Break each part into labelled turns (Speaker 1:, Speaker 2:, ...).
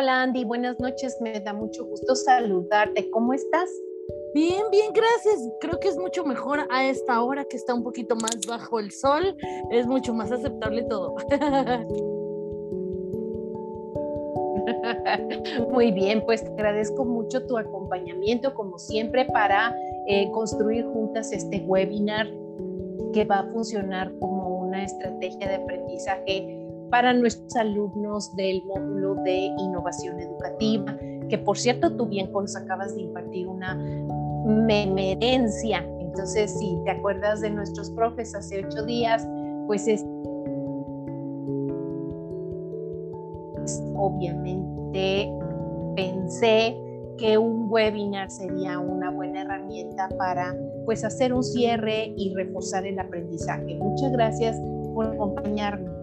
Speaker 1: Hola Andy, buenas noches, me da mucho gusto saludarte. ¿Cómo estás?
Speaker 2: Bien, bien, gracias. Creo que es mucho mejor a esta hora que está un poquito más bajo el sol. Es mucho más aceptable todo.
Speaker 1: Muy bien, pues te agradezco mucho tu acompañamiento, como siempre, para eh, construir juntas este webinar que va a funcionar como una estrategia de aprendizaje para nuestros alumnos del módulo de innovación educativa, que por cierto tú bien nos acabas de impartir una memerencia. Entonces, si te acuerdas de nuestros profes hace ocho días, pues es obviamente pensé que un webinar sería una buena herramienta para pues hacer un cierre y reforzar el aprendizaje. Muchas gracias por acompañarme.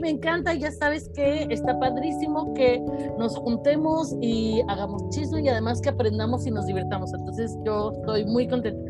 Speaker 2: Me encanta, ya sabes que está padrísimo que nos juntemos y hagamos chisme y además que aprendamos y nos divertamos. Entonces yo estoy muy contenta.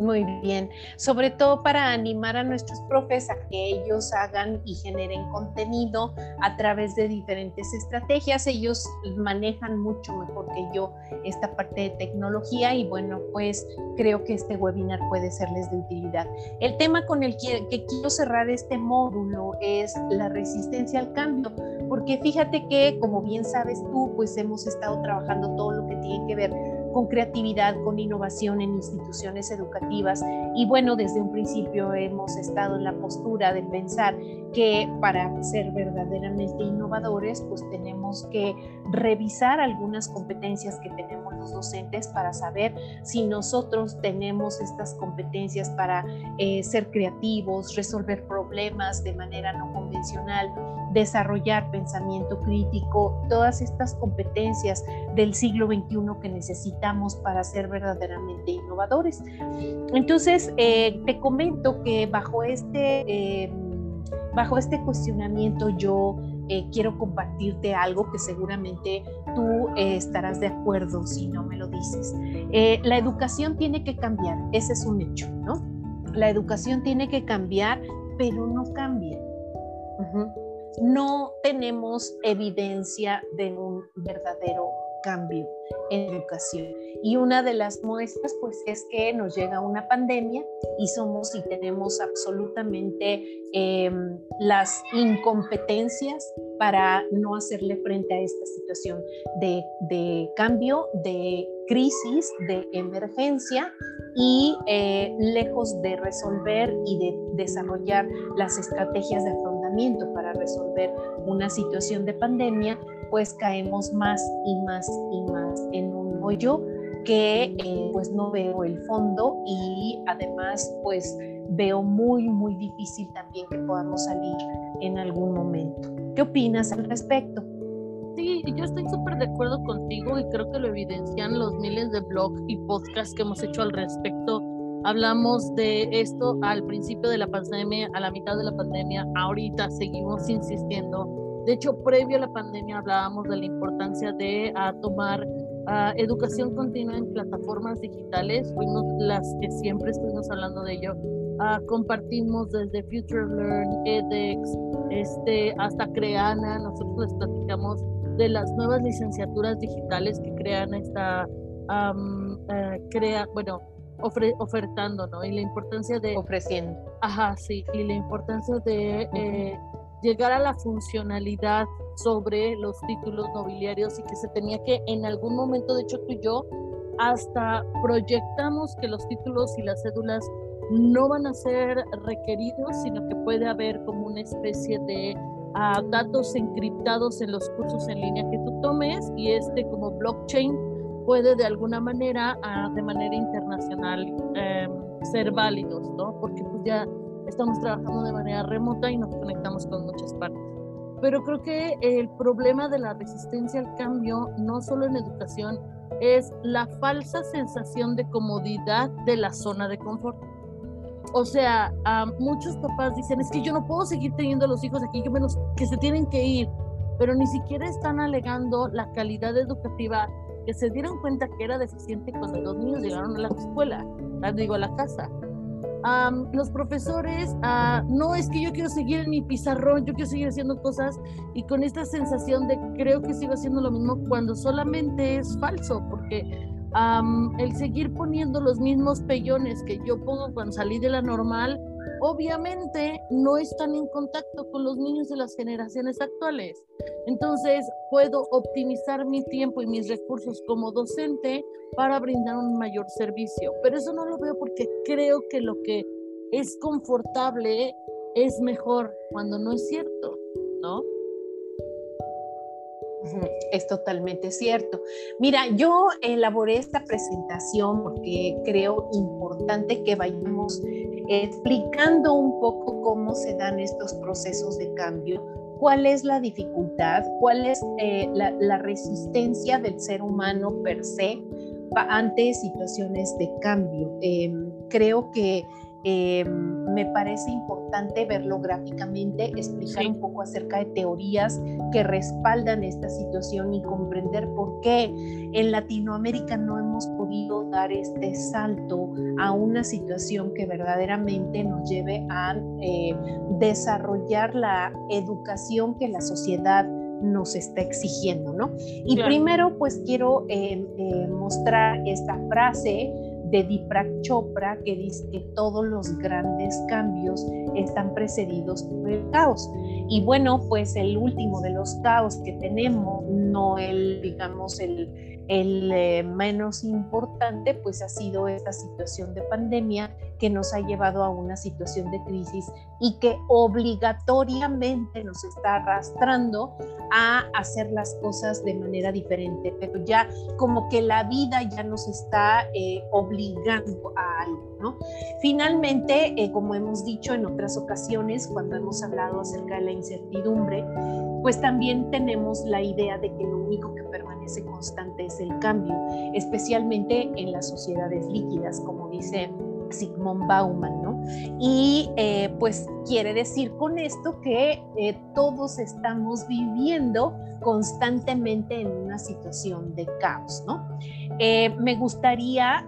Speaker 1: Muy bien, sobre todo para animar a nuestros profes a que ellos hagan y generen contenido a través de diferentes estrategias. Ellos manejan mucho mejor que yo esta parte de tecnología y bueno, pues creo que este webinar puede serles de utilidad. El tema con el que, que quiero cerrar este módulo es la resistencia al cambio, porque fíjate que como bien sabes tú, pues hemos estado trabajando todo lo que tiene que ver con creatividad, con innovación en instituciones educativas. Y bueno, desde un principio hemos estado en la postura de pensar que para ser verdaderamente innovadores, pues tenemos que revisar algunas competencias que tenemos los docentes para saber si nosotros tenemos estas competencias para eh, ser creativos, resolver problemas de manera no convencional, desarrollar pensamiento crítico, todas estas competencias del siglo XXI que necesitamos para ser verdaderamente innovadores. Entonces, eh, te comento que bajo este, em, bajo este cuestionamiento yo eh, quiero compartirte algo que seguramente tú eh, estarás de acuerdo si no me lo dices. la educación tiene que cambiar, ese es un hecho, ¿no? La educación tiene que cambiar, pero no cambia no tenemos evidencia de un verdadero cambio en educación. Y una de las muestras, pues, es que nos llega una pandemia y somos y tenemos absolutamente em, las incompetencias para no hacerle frente a esta situación de, cambio, de crisis, de emergencia y eh, lejos de resolver y de desarrollar las estrategias de para resolver una situación de pandemia, pues caemos más y más y más en un hoyo que eh, pues no veo el fondo y además pues veo muy muy difícil también que podamos salir en algún momento. ¿Qué opinas al respecto?
Speaker 2: Sí, yo estoy súper de acuerdo contigo y creo que lo evidencian los miles de blogs y podcasts que hemos hecho al respecto. Hablamos de esto al principio de la pandemia, a la mitad de la pandemia, ahorita seguimos insistiendo. De hecho, previo a la pandemia hablábamos de la importancia de tomar educación continua en plataformas digitales. Fuimos las que siempre estuvimos hablando de ello. compartimos desde Future Learn, edX, este, hasta Creana. Nosotros les platicamos de las nuevas licenciaturas digitales que crean esta, eh, crea, bueno, ofertando, ¿no? Y la importancia de...
Speaker 1: Ofreciendo.
Speaker 2: Ajá, sí, y la importancia de eh, llegar a la funcionalidad sobre los títulos nobiliarios y que se tenía que en algún momento, de hecho tú y yo, hasta proyectamos que los títulos y las cédulas no van a ser requeridos, sino que puede haber como una especie de a datos encriptados en los cursos en línea que tú tomes y este como blockchain puede de alguna manera, de manera internacional, em, ser válidos, ¿no? Porque pues ya estamos trabajando de manera remota y nos conectamos con muchas partes. Pero creo que el problema de la resistencia al cambio, no solo en educación, es la falsa sensación de comodidad de la zona de confort. O sea, muchos papás dicen, es que yo no puedo seguir teniendo a los hijos aquí, que menos que se tienen que ir, pero ni siquiera están alegando la calidad educativa que se dieron cuenta que era deficiente cuando los niños llegaron a la escuela, digo, a la casa. los profesores, ah, no es que yo quiero seguir en mi pizarrón, yo quiero seguir haciendo cosas y con esta sensación de creo que sigo haciendo lo mismo cuando solamente es falso, porque el seguir poniendo los mismos pellones que yo pongo cuando salí de la normal, obviamente no están en contacto con los niños de las generaciones actuales. Entonces puedo optimizar mi tiempo y mis recursos como docente para brindar un mayor servicio. Pero eso no lo veo porque creo que lo que es confortable es mejor cuando no es cierto, ¿no?
Speaker 1: Es totalmente cierto. Mira, yo elaboré esta presentación porque creo importante que vayamos explicando un poco cómo se dan estos procesos de cambio, cuál es la dificultad, cuál es eh, la, resistencia del ser humano per se ante situaciones de cambio. Em, creo que eh, me parece importante verlo gráficamente, explicar un poco acerca de teorías que respaldan esta situación y comprender por qué en Latinoamérica no hemos podido dar este salto a una situación que verdaderamente nos lleve a eh, desarrollar la educación que la sociedad nos está exigiendo, ¿no? Y primero, pues quiero eh, mostrar esta frase de Diprak Chopra que dice que todos los grandes cambios están precedidos por el caos. Y bueno, pues el último de los caos que tenemos, no el, digamos, el, el eh, menos importante, pues ha sido esta situación de pandemia que nos ha llevado a una situación de crisis y que obligatoriamente nos está arrastrando a hacer las cosas de manera diferente, pero ya como que la vida ya nos está eh, obligando a algo, ¿no? Finalmente, eh, como hemos dicho en otras ocasiones, cuando hemos hablado acerca de la incertidumbre, pues también tenemos la idea de que lo único que permanece constante es el cambio, especialmente en las sociedades líquidas, como dice Sigmund Bauman, ¿no? Y eh, pues quiere decir con esto que eh, todos estamos viviendo constantemente en una situación de caos, ¿no? Eh, me gustaría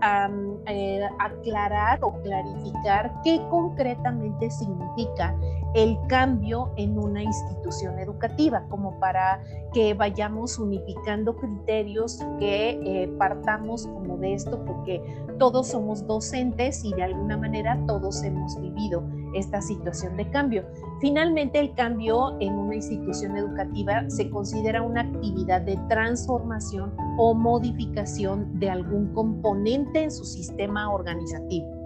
Speaker 1: aclarar o clarificar qué concretamente significa el cambio en una institución educativa, como para que vayamos unificando criterios, que partamos como de esto, porque todos somos docentes y de alguna manera todos hemos vivido esta situación de cambio. Finalmente, el cambio en una institución educativa se considera una actividad de transformación o modificación de algún componente en su sistema organizativo.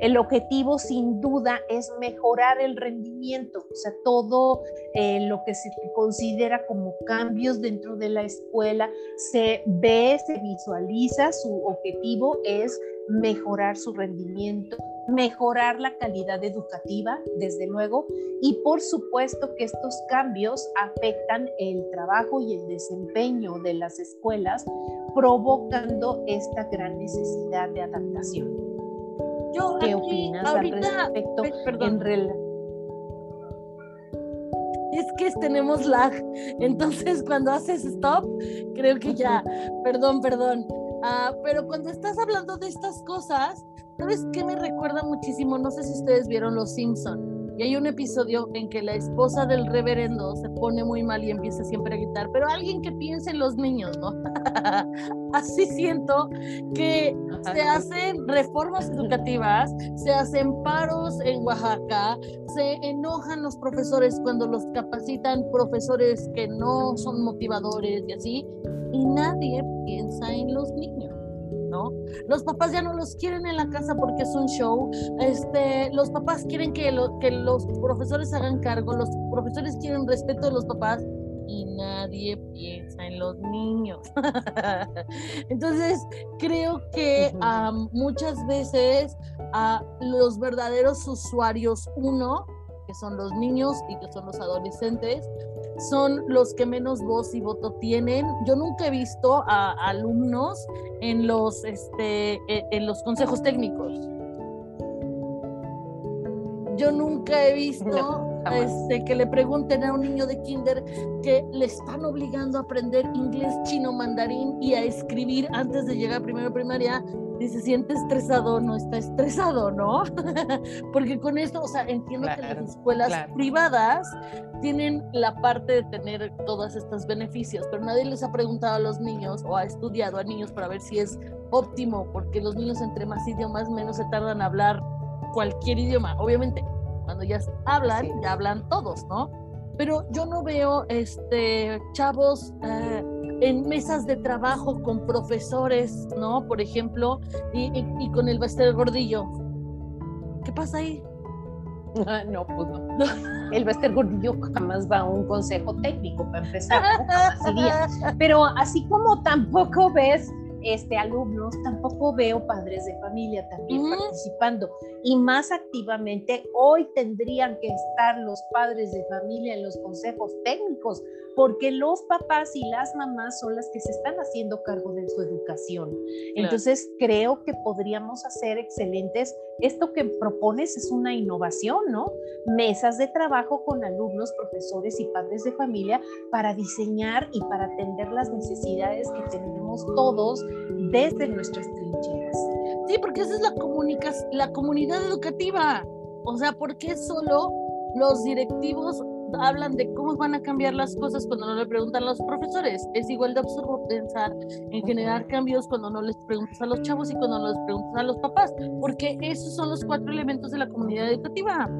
Speaker 1: El objetivo sin duda es mejorar el rendimiento, o sea, todo eh, lo que se considera como cambios dentro de la escuela se ve, se visualiza, su objetivo es mejorar su rendimiento, mejorar la calidad educativa, desde luego, y por supuesto que estos cambios afectan el trabajo y el desempeño de las escuelas, provocando esta gran necesidad de adaptación. ¿Qué opinas al respecto?
Speaker 2: Perdón. es que tenemos lag, entonces cuando haces stop, creo que ya, perdón, perdón. Ah, pero cuando estás hablando de estas cosas, ¿sabes qué me recuerda muchísimo? No sé si ustedes vieron Los Simpson y hay un episodio en que la esposa del reverendo se pone muy mal y empieza siempre a gritar, pero alguien que piense en los niños, ¿no? Así siento que se hacen reformas educativas, se hacen paros en Oaxaca, se enojan los profesores cuando los capacitan profesores que no son motivadores y así, y nadie piensa en los niños. ¿no? Los papás ya no los quieren en la casa porque es un show, este, los papás quieren que, que los profesores hagan cargo, los profesores quieren respeto de los papás y nadie piensa en los niños. Entonces, creo que muchas veces a los verdaderos usuarios, uno, que son los niños y que son los adolescentes, son los que menos voz y voto tienen. Yo nunca he visto a alumnos en los, este, e, en los consejos técnicos. Yo nunca he visto este, que le pregunten a un niño de kinder que le están obligando a aprender inglés, chino, mandarín y a escribir antes de llegar a primero primaria, y se siente estresado, no está estresado, ¿no? Porque con esto, o sea, entiendo que las escuelas privadas tienen la parte de tener todos estos beneficios, pero nadie les ha preguntado a los niños o ha estudiado a niños para ver si es óptimo, porque los niños entre más idiomas menos se tardan en hablar cualquier idioma. Obviamente, cuando ya hablan, ya hablan todos, ¿no? Pero yo no veo este chavos eh, en mesas de trabajo con profesores, ¿no? Por ejemplo, y, y, con el Bester Gordillo. ¿Qué pasa ahí?
Speaker 1: no, pues no. El Bester Gordillo jamás va a un consejo técnico para empezar, Pero así como tampoco ves este, alumnos, tampoco veo padres de familia también participando y más activamente. Hoy tendrían que estar los padres de familia en los consejos técnicos porque los papás y las mamás son las que se están haciendo cargo de su educación. Entonces, creo que podríamos hacer excelentes. Esto que propones es una innovación, ¿no? Mesas de trabajo con alumnos, profesores y padres de familia para diseñar y para atender las necesidades que tenemos todos desde nuestras trincheras.
Speaker 2: Sí, porque esa es la, la comunidad educativa. O sea, ¿por qué solo los directivos hablan de cómo van a cambiar las cosas cuando no le preguntan a los profesores. Es igual de absurdo pensar en generar cambios cuando no les preguntas a los chavos y cuando no les preguntas a los papás, porque esos son los cuatro elementos de la comunidad educativa.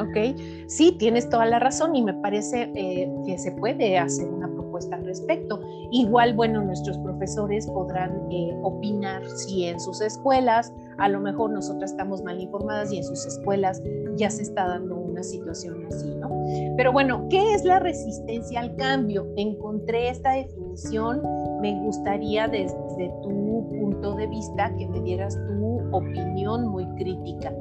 Speaker 1: Ok, sí, tienes toda la razón y me parece eh, que se puede hacer una propuesta al respecto. Igual, bueno, nuestros profesores podrán eh, opinar si en sus escuelas a lo mejor nosotras estamos mal informadas y en sus escuelas ya se está dando una situación así, ¿no? Pero bueno, ¿qué es la resistencia al cambio? Encontré esta definición, me gustaría desde tu punto de vista que me dieras tu opinión muy crítica.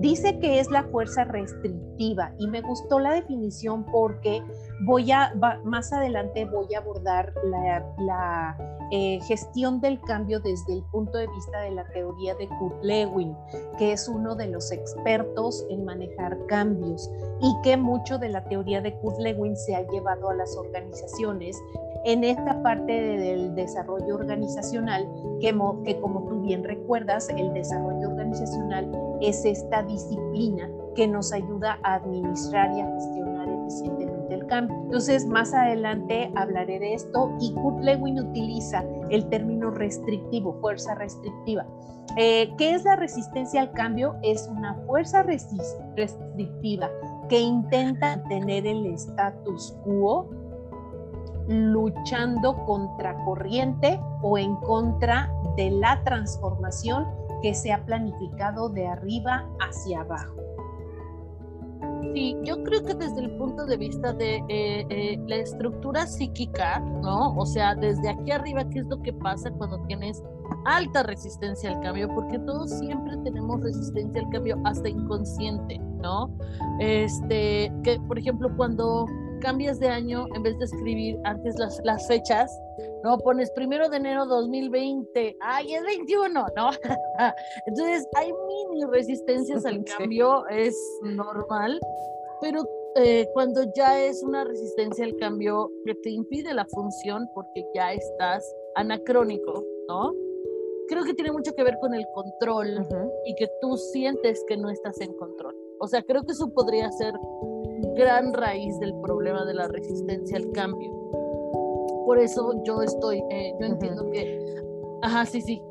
Speaker 1: Dice que es la fuerza restrictiva y me gustó la definición porque voy a, más adelante voy a abordar la, eh, gestión del cambio desde el punto de vista de la teoría de Kurt Lewin, que es uno de los expertos en manejar cambios y que mucho de la teoría de Kurt Lewin se ha llevado a las organizaciones en esta parte del desarrollo organizacional, que, que como tú bien recuerdas, el desarrollo organizacional es esta disciplina que nos ayuda a administrar y a gestionar eficientemente el cambio. Entonces, más adelante hablaré de esto y Kurt Lewin utiliza el término restrictivo, fuerza restrictiva. Eh, ¿Qué es la resistencia al cambio? Es una fuerza restrictiva que intenta tener el status quo luchando contra corriente o en contra de la transformación que se ha planificado de arriba hacia abajo.
Speaker 2: Sí, yo creo que desde el punto de vista de eh, eh, la estructura psíquica, ¿no? O sea, desde aquí arriba, ¿qué es lo que pasa cuando tienes alta resistencia al cambio? Porque todos siempre tenemos resistencia al cambio, hasta inconsciente, ¿no? Este, que por ejemplo, cuando cambias de año, en vez de escribir antes las, las fechas, ¿no? Pones primero de enero 2020, ay, es 21, ¿no? Entonces hay mini resistencias al cambio, es normal, pero eh, cuando ya es una resistencia al cambio que te impide la función porque ya estás anacrónico, ¿no? Creo que tiene mucho que ver con el control y que tú sientes que no estás en control. O sea, creo que eso podría ser gran raíz del problema de la resistencia al cambio. Por eso yo estoy, eh, yo entiendo que, ajá, sí, sí.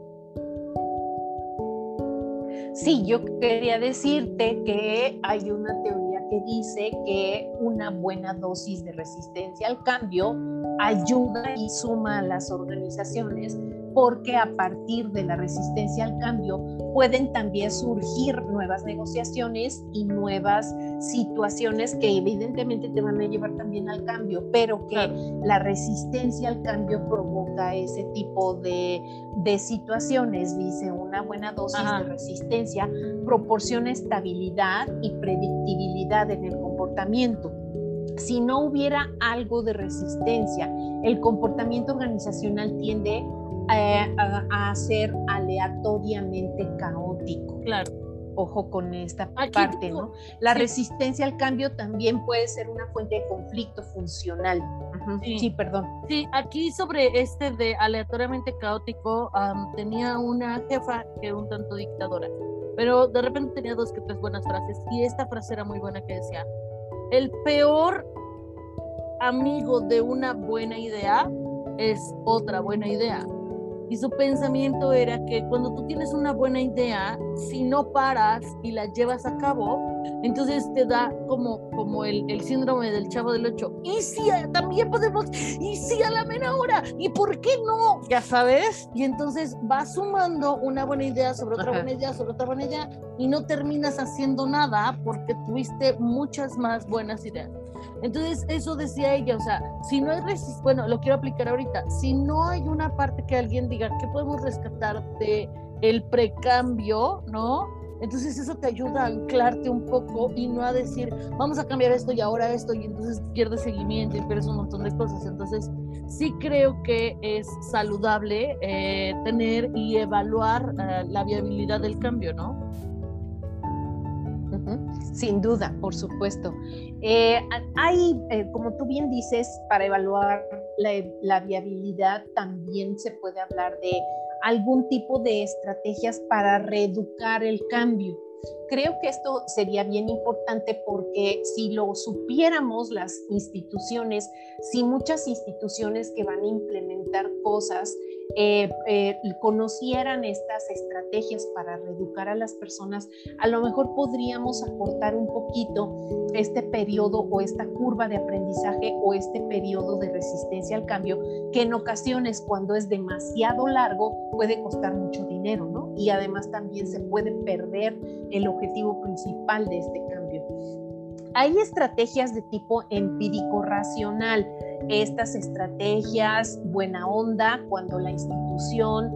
Speaker 1: Sí, yo quería decirte que hay una teoría que dice que una buena dosis de resistencia al cambio ayuda y suma a las organizaciones porque a partir de la resistencia al cambio pueden también surgir nuevas negociaciones y nuevas situaciones que evidentemente te van a llevar también al cambio, pero que la resistencia al cambio provoca ese tipo de, situaciones, dice una buena dosis de resistencia, proporciona estabilidad y predictibilidad en el comportamiento. Si no hubiera algo de resistencia, el comportamiento organizacional tiende a, ser aleatoriamente caótico.
Speaker 2: Claro.
Speaker 1: ojo con esta parte, ¿no? La resistencia al cambio también puede ser una fuente de conflicto funcional. sí. perdón.
Speaker 2: Sí, aquí sobre este de aleatoriamente caótico, tenía una jefa que era un tanto dictadora, pero de repente tenía dos que tres buenas frases y esta frase era muy buena que decía, el peor amigo de una buena idea es otra buena idea. Y su pensamiento era que cuando tú tienes una buena idea, si no paras y la llevas a cabo, entonces te da como, como el, el síndrome del chavo del ocho. Y si también podemos, y si a la mera hora, y por qué no, ya sabes. Y entonces vas sumando una buena idea sobre otra buena idea, sobre otra buena idea, y no terminas haciendo nada porque tuviste muchas más buenas ideas. Entonces, eso decía ella, o sea, si no hay resistencia, bueno, lo quiero aplicar ahorita, si no hay una parte que alguien diga, ¿qué podemos rescatar de el precambio, no? Entonces eso te ayuda a anclarte un poco y no a decir, vamos a cambiar esto y ahora esto, y entonces pierdes seguimiento y pierdes un montón de cosas. Entonces sí creo que es saludable eh, tener y evaluar eh, la viabilidad del cambio, ¿no?
Speaker 1: Sin duda, por supuesto. Eh, hay, eh, como tú bien dices, para evaluar la, viabilidad también se puede hablar de algún tipo de estrategias para reeducar el cambio. Creo que esto sería bien importante porque si lo supiéramos las instituciones, si muchas instituciones que van a implementar cosas eh, eh, conocieran estas estrategias para reeducar a las personas, a lo mejor podríamos acortar un poquito este periodo o esta curva de aprendizaje o este periodo de resistencia al cambio, que en ocasiones cuando es demasiado largo puede costar mucho dinero, ¿no? Y además también se puede perder el objetivo principal de este cambio. Hay estrategias de tipo empírico-racional estas estrategias, buena onda, cuando la institución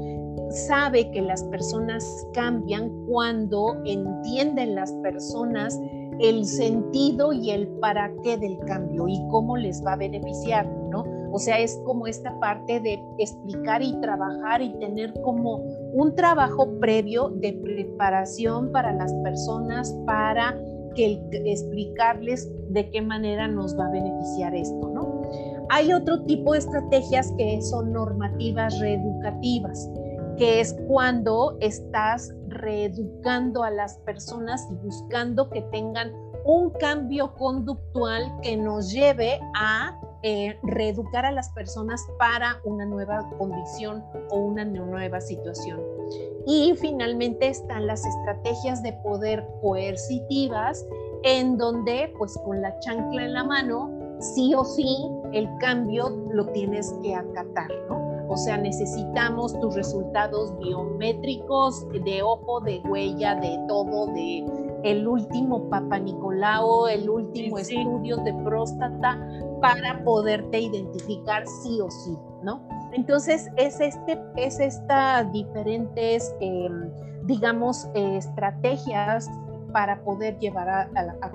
Speaker 1: sabe que las personas cambian, cuando entienden las personas el sentido y el para qué del cambio y cómo les va a beneficiar, ¿no? O sea, es como esta parte de explicar y trabajar y tener como un trabajo previo de preparación para las personas para que explicarles de qué manera nos va a beneficiar esto, ¿no? Hay otro tipo de estrategias que son normativas reeducativas, que es cuando estás reeducando a las personas y buscando que tengan un cambio conductual que nos lleve a eh, reeducar a las personas para una nueva condición o una nueva situación. Y finalmente están las estrategias de poder coercitivas en donde pues con la chancla en la mano sí o sí el cambio lo tienes que acatar, ¿no? O sea, necesitamos tus resultados biométricos de ojo, de huella, de todo, de el último Papa Nicolau, el último estudio de próstata para poderte identificar sí o sí, ¿no? Entonces, es, este, es estas diferentes, em, digamos, estrategias para poder llevar a,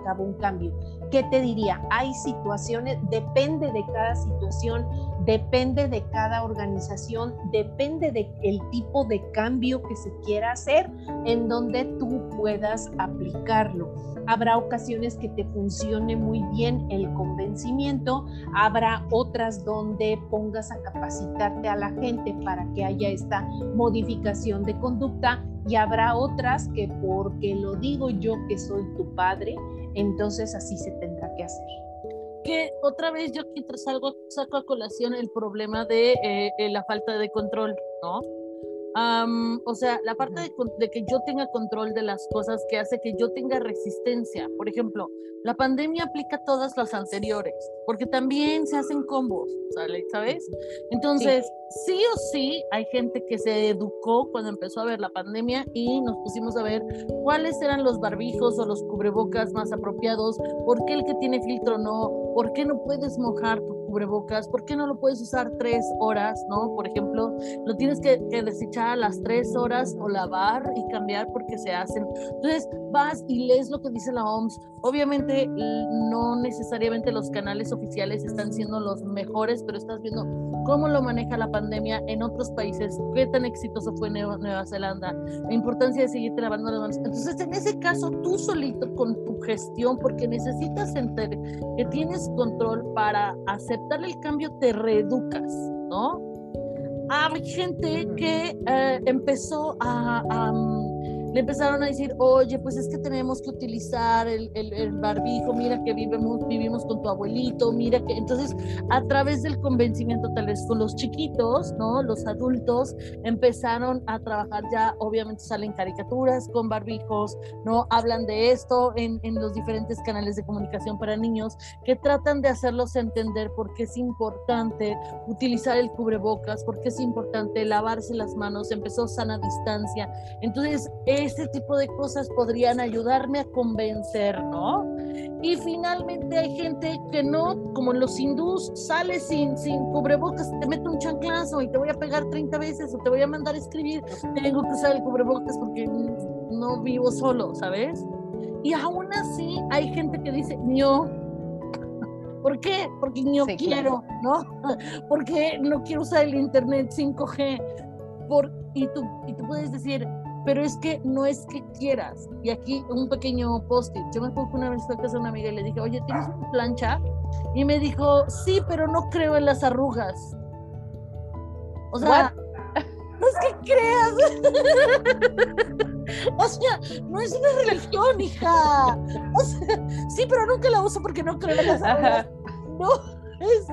Speaker 1: cabo un cambio. ¿Qué te diría? Hay situaciones, depende de cada situación, depende de cada organización, depende del el tipo de cambio que se quiera hacer en donde tú puedas aplicarlo. Habrá ocasiones que te funcione muy bien el convencimiento, habrá otras donde pongas a capacitarte a la gente para que haya esta modificación de conducta y habrá otras que porque lo digo yo que soy tu padre, entonces así se tendrá que hacer.
Speaker 2: Que otra vez yo aquí salgo, saco a colación el problema de eh, eh, la falta de control, ¿no? O sea, la parte de, que yo tenga control de las cosas que hace que yo tenga resistencia. Por ejemplo, la pandemia aplica todas las anteriores, porque también se hacen combos, ¿sabes? Entonces, sí. o sí, hay gente que se educó cuando empezó a ver la pandemia y nos pusimos a ver cuáles eran los barbijos o los cubrebocas más apropiados, por qué el que tiene filtro no, por qué no puedes mojar tu cubrebocas, ¿por qué no lo puedes usar tres horas, no? Por ejemplo, lo tienes que, desechar a las tres horas o lavar y cambiar porque se hacen. Entonces, vas y lees lo que dice la OMS. Obviamente, no necesariamente los canales oficiales están siendo los mejores, pero estás viendo cómo lo maneja la pandemia en otros países, qué tan exitoso fue Nueva, Nueva Zelanda, la importancia de seguirte lavando las manos. Entonces, en ese caso, tú solito con tu gestión, porque necesitas entender que tienes control para aceptar el cambio, te reeducas, ¿no? Hay gente que eh, empezó a, a le empezaron a decir, oye, pues es que tenemos que utilizar el, el, barbijo, mira que vivimos, vivimos con tu abuelito, mira que... Entonces, a través del convencimiento, tal vez con los chiquitos, ¿no? Los adultos empezaron a trabajar ya, obviamente salen caricaturas con barbijos, ¿no? Hablan de esto en, en los diferentes canales de comunicación para niños que tratan de hacerlos entender por qué es importante utilizar el cubrebocas, por qué es importante lavarse las manos, empezó sana distancia. Entonces, este tipo de cosas podrían ayudarme a convencer, ¿no? Y finalmente hay gente que no, como los hindús, sale sin, sin cubrebocas, te mete un chanclazo y te voy a pegar 30 veces o te voy a mandar a escribir, tengo que usar el cubrebocas porque no vivo solo, ¿sabes? Y aún así hay gente que dice, no, ¿por qué? Porque no quiero, ¿no? Porque no quiero usar el internet 5G. Por, y, tú, y tú puedes decir, pero es que no es que quieras. Y aquí un pequeño post-it. Yo me acuerdo que una vez fui a casa de una amiga y le dije, oye, ¿tienes una plancha? Y me dijo, sí, pero no creo en las arrugas. O sea, no es que creas. o sea, no es una religión, hija. O sea, sí, pero nunca la uso porque no creo en las arrugas. No. Es,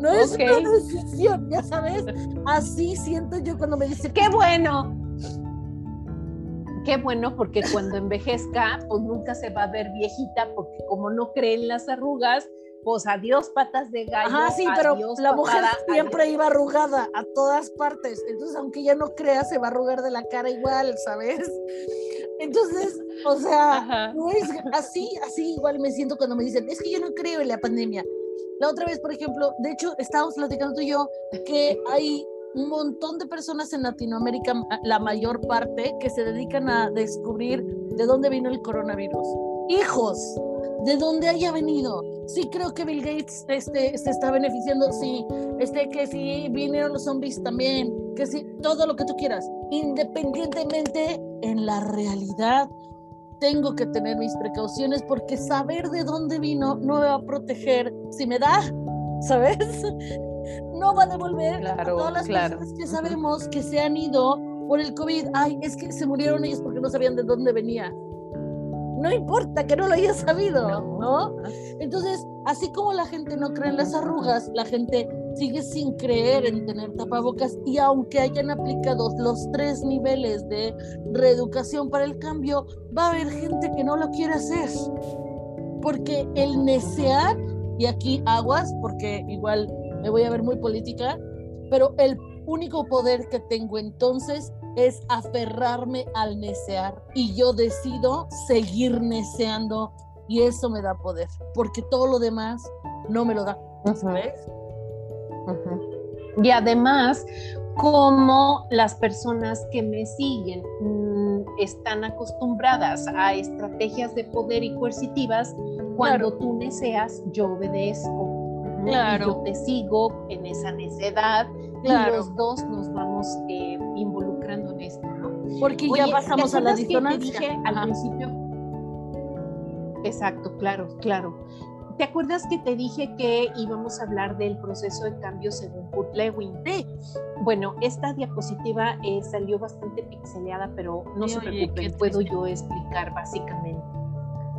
Speaker 2: no es una decisión, ya sabes. Así siento yo cuando me dice.
Speaker 1: ¡Qué bueno! Qué bueno porque cuando envejezca, pues nunca se va a ver viejita porque como no creen las arrugas, pues adiós patas de gallo.
Speaker 2: Ah, sí, pero la mujer siempre iba arrugada a todas partes. Entonces, aunque ella no crea, se va a arrugar de la cara igual, ¿sabes? Entonces, o sea, no es así, así igual me siento cuando me dicen, es que yo no creo en la pandemia. La otra vez, por ejemplo, de hecho, estábamos platicando tú y yo que hay un montón de personas en Latinoamérica, la mayor parte, que se dedican a descubrir de dónde vino el coronavirus. Hijos, de dónde haya venido. Sí creo que Bill Gates este, se está beneficiando, sí. Este, que sí vinieron los zombies también, que sí, todo lo que tú quieras. Independientemente, en la realidad, tengo que tener mis precauciones porque saber de dónde vino no me va a proteger si me da, ¿sabes? No va a devolver a todas las personas que sabemos que se han ido por el COVID. Ay, es que se murieron ellos porque no sabían de dónde venía. No importa que no lo hayas sabido, ¿no? Entonces, así como la gente no cree en las arrugas, la gente sigue sin creer en tener tapabocas y aunque hayan aplicado los tres niveles de reeducación para el cambio, va a haber gente que no lo quiere hacer. Porque el necear, y aquí aguas, porque igual me voy a ver muy política, pero el único poder que tengo entonces es aferrarme al necear y yo decido seguir neceando y eso me da poder, porque todo lo demás no me lo da, ¿sabes?
Speaker 1: Y además, como las personas que me siguen mm, están acostumbradas a estrategias de poder y coercitivas, cuando tú neceas, yo obedezco Claro. yo te sigo en esa necedad y los dos nos vamos eh, involucrando en esto, ¿no?
Speaker 2: Porque ya pasamos a la disonancia.
Speaker 1: Que te dije al principio. Exacto, claro, claro. ¿Te acuerdas que te dije que íbamos a hablar del proceso de cambio según Kurt Lewin? Sí. Bueno, esta diapositiva eh, salió bastante pixeleada, pero no se preocupen, puedo yo explicar básicamente.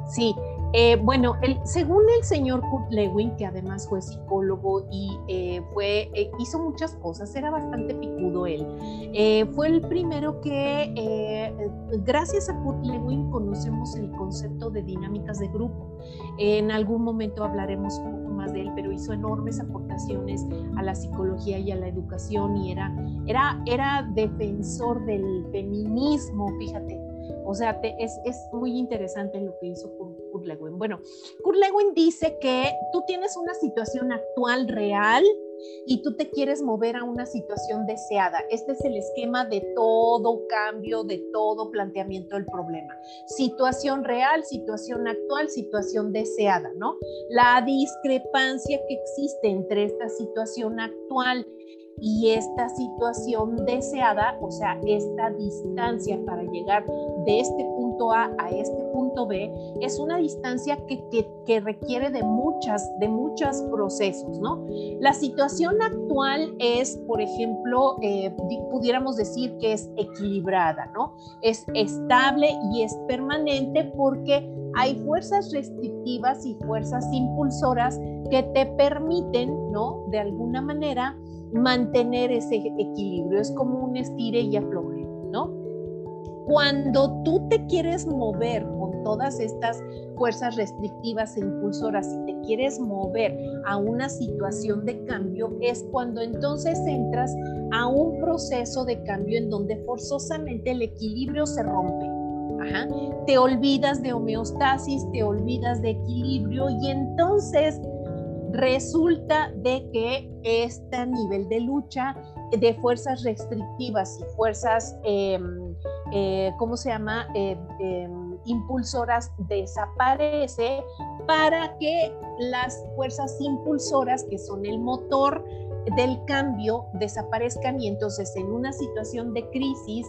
Speaker 1: Sí, eh, bueno, según el señor Kurt Lewin, que además fue psicólogo y eh, fue, eh, hizo muchas cosas, era bastante picudo él. fue el primero que, gracias a Kurt Lewin, conocemos el concepto de dinámicas de grupo. En algún momento hablaremos un poco más de él, pero hizo enormes aportaciones a la psicología y a la educación y era, era, era defensor del feminismo, fíjate. O sea, es, es, muy interesante lo que hizo Kurt Kurt Lewin? Bueno, Kurt Lewin dice que tú tienes una situación actual real y tú te quieres mover a una situación deseada. Este es el esquema de todo cambio, de todo planteamiento del problema. Situación real, situación actual, situación deseada, ¿no? La discrepancia que existe entre esta situación actual y esta situación deseada, o sea, esta distancia para llegar de este punto A a este B, es una distancia que, que, requiere de muchas, de muchos procesos, ¿no? La situación actual es, por ejemplo, eh, pudiéramos decir que es equilibrada, ¿no? Es estable y es permanente porque hay fuerzas restrictivas y fuerzas impulsoras que te permiten, ¿no? De alguna manera, mantener ese equilibrio. Es como un estire y afloje, ¿no? Cuando tú te quieres mover todas estas fuerzas restrictivas e impulsoras y te quieres mover a una situación de cambio, es cuando entonces entras a un proceso de cambio en donde forzosamente el equilibrio se rompe. Te olvidas de homeostasis, te olvidas de equilibrio y entonces resulta de que este nivel de lucha de fuerzas restrictivas y fuerzas, em, eh, ¿cómo se llama?, em, em, impulsoras desaparece para que las fuerzas impulsoras, que son el motor del cambio, desaparezcan y entonces en una situación de crisis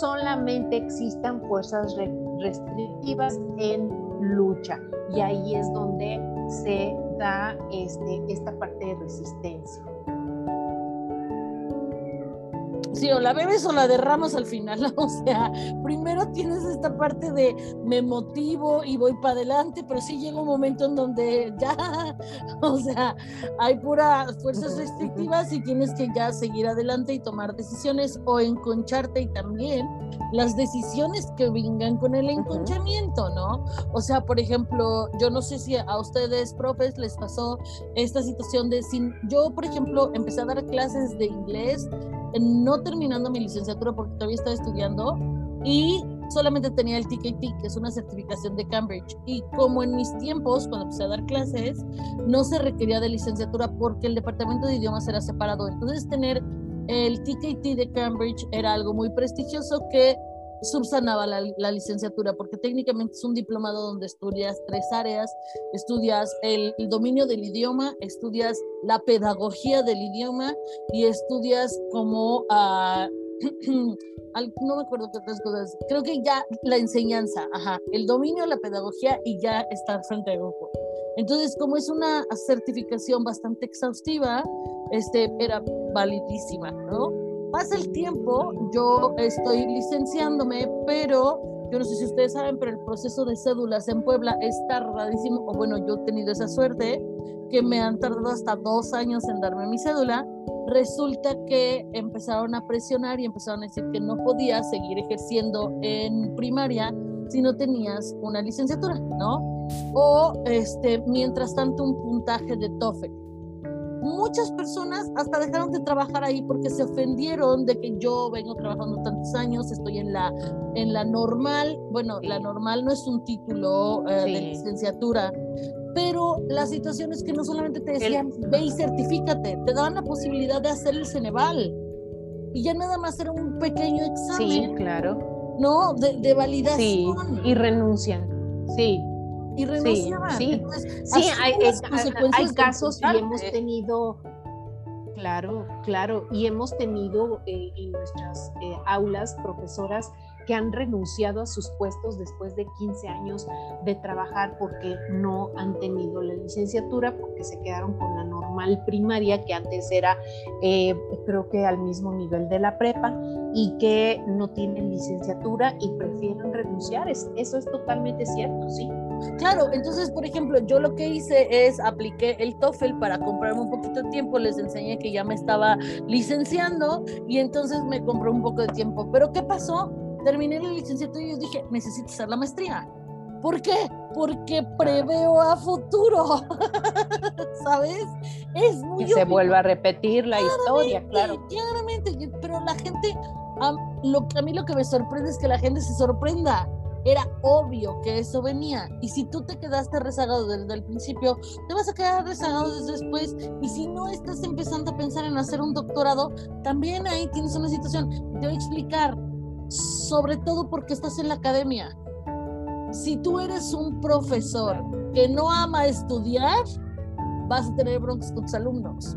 Speaker 1: solamente existan fuerzas restrictivas en lucha. Y ahí es donde se da este, esta parte de resistencia.
Speaker 2: Sí, o la bebes o la derramas al final, o sea, primero tienes esta parte de me motivo y voy para adelante, pero sí llega un momento en donde ya, o sea, hay puras fuerzas restrictivas y tienes que ya seguir adelante y tomar decisiones o enconcharte y también las decisiones que vengan con el enconchamiento, ¿no? O sea, por ejemplo, yo no sé si a ustedes, profes, les pasó esta situación de sin, yo, por ejemplo, empecé a dar clases de inglés no terminando mi licenciatura porque todavía estaba estudiando y solamente tenía el TKT, que es una certificación de Cambridge. Y como en mis tiempos, cuando empecé a dar clases, no se requería de licenciatura porque el departamento de idiomas era separado. Entonces, tener el TKT de Cambridge era algo muy prestigioso que subsanaba la, licenciatura, porque técnicamente es un diplomado donde estudias tres áreas, estudias el, dominio del idioma, estudias la pedagogía del idioma y estudias como, uh, no me acuerdo qué otras cosas, creo que ya la enseñanza, ajá, el dominio, la pedagogía y ya estar frente al grupo. Entonces, como es una certificación bastante exhaustiva, este, era validísima, ¿no? Pasa el tiempo, yo estoy licenciándome, pero yo no sé si ustedes saben, pero el proceso de cédulas en Puebla es tardadísimo, o bueno, yo he tenido esa suerte, que me han tardado hasta dos años en darme mi cédula. Resulta que empezaron a presionar y empezaron a decir que no podía seguir ejerciendo en primaria si no tenías una licenciatura, ¿no? O este, mientras tanto un puntaje de TOEFL muchas personas hasta dejaron de trabajar ahí porque se ofendieron de que yo vengo trabajando tantos años, estoy en la, en la normal, bueno, la normal no es un título eh, de licenciatura, pero la situación es que no solamente te decían, ve y certifícate, te daban la posibilidad de hacer el Ceneval. Y ya nada más era un pequeño examen.
Speaker 1: Sí, claro.
Speaker 2: ¿No? De, de validación.
Speaker 1: Sí, y renuncian. Sí,
Speaker 2: y renunciaban.
Speaker 1: Sí, sí. hay, hay, casos y hemos tenido, claro, claro, y hemos tenido eh, en nuestras eh, aulas profesoras que han renunciado a sus puestos después de 15 años de trabajar porque no han tenido la licenciatura, porque se quedaron con la normal primaria, que antes era eh, creo que al mismo nivel de la prepa, y que no tienen licenciatura y prefieren renunciar. eso es totalmente cierto, sí.
Speaker 2: Claro, entonces, por ejemplo, yo lo que hice es apliqué el TOEFL para comprarme un poquito de tiempo, les enseñé que ya me estaba licenciando y entonces me compré un poco de tiempo. Pero ¿qué pasó? Terminé la licenciatura y yo dije, necesito hacer la maestría. ¿Por qué? Porque preveo a futuro, ¿sabes?
Speaker 1: Es muy... Que se vuelva a repetir la historia, claro.
Speaker 2: Claramente, pero la gente, a, lo, a mí lo que me sorprende es que la gente se sorprenda era obvio que eso venía. Y si tú te quedaste rezagado desde el principio, te vas a quedar rezagado desde después. Y si no estás empezando a pensar en hacer un doctorado, también ahí tienes una situación. Te voy a explicar, sobre todo porque estás en la academia. Si tú eres un profesor que no ama estudiar, vas a tener broncas con tus alumnos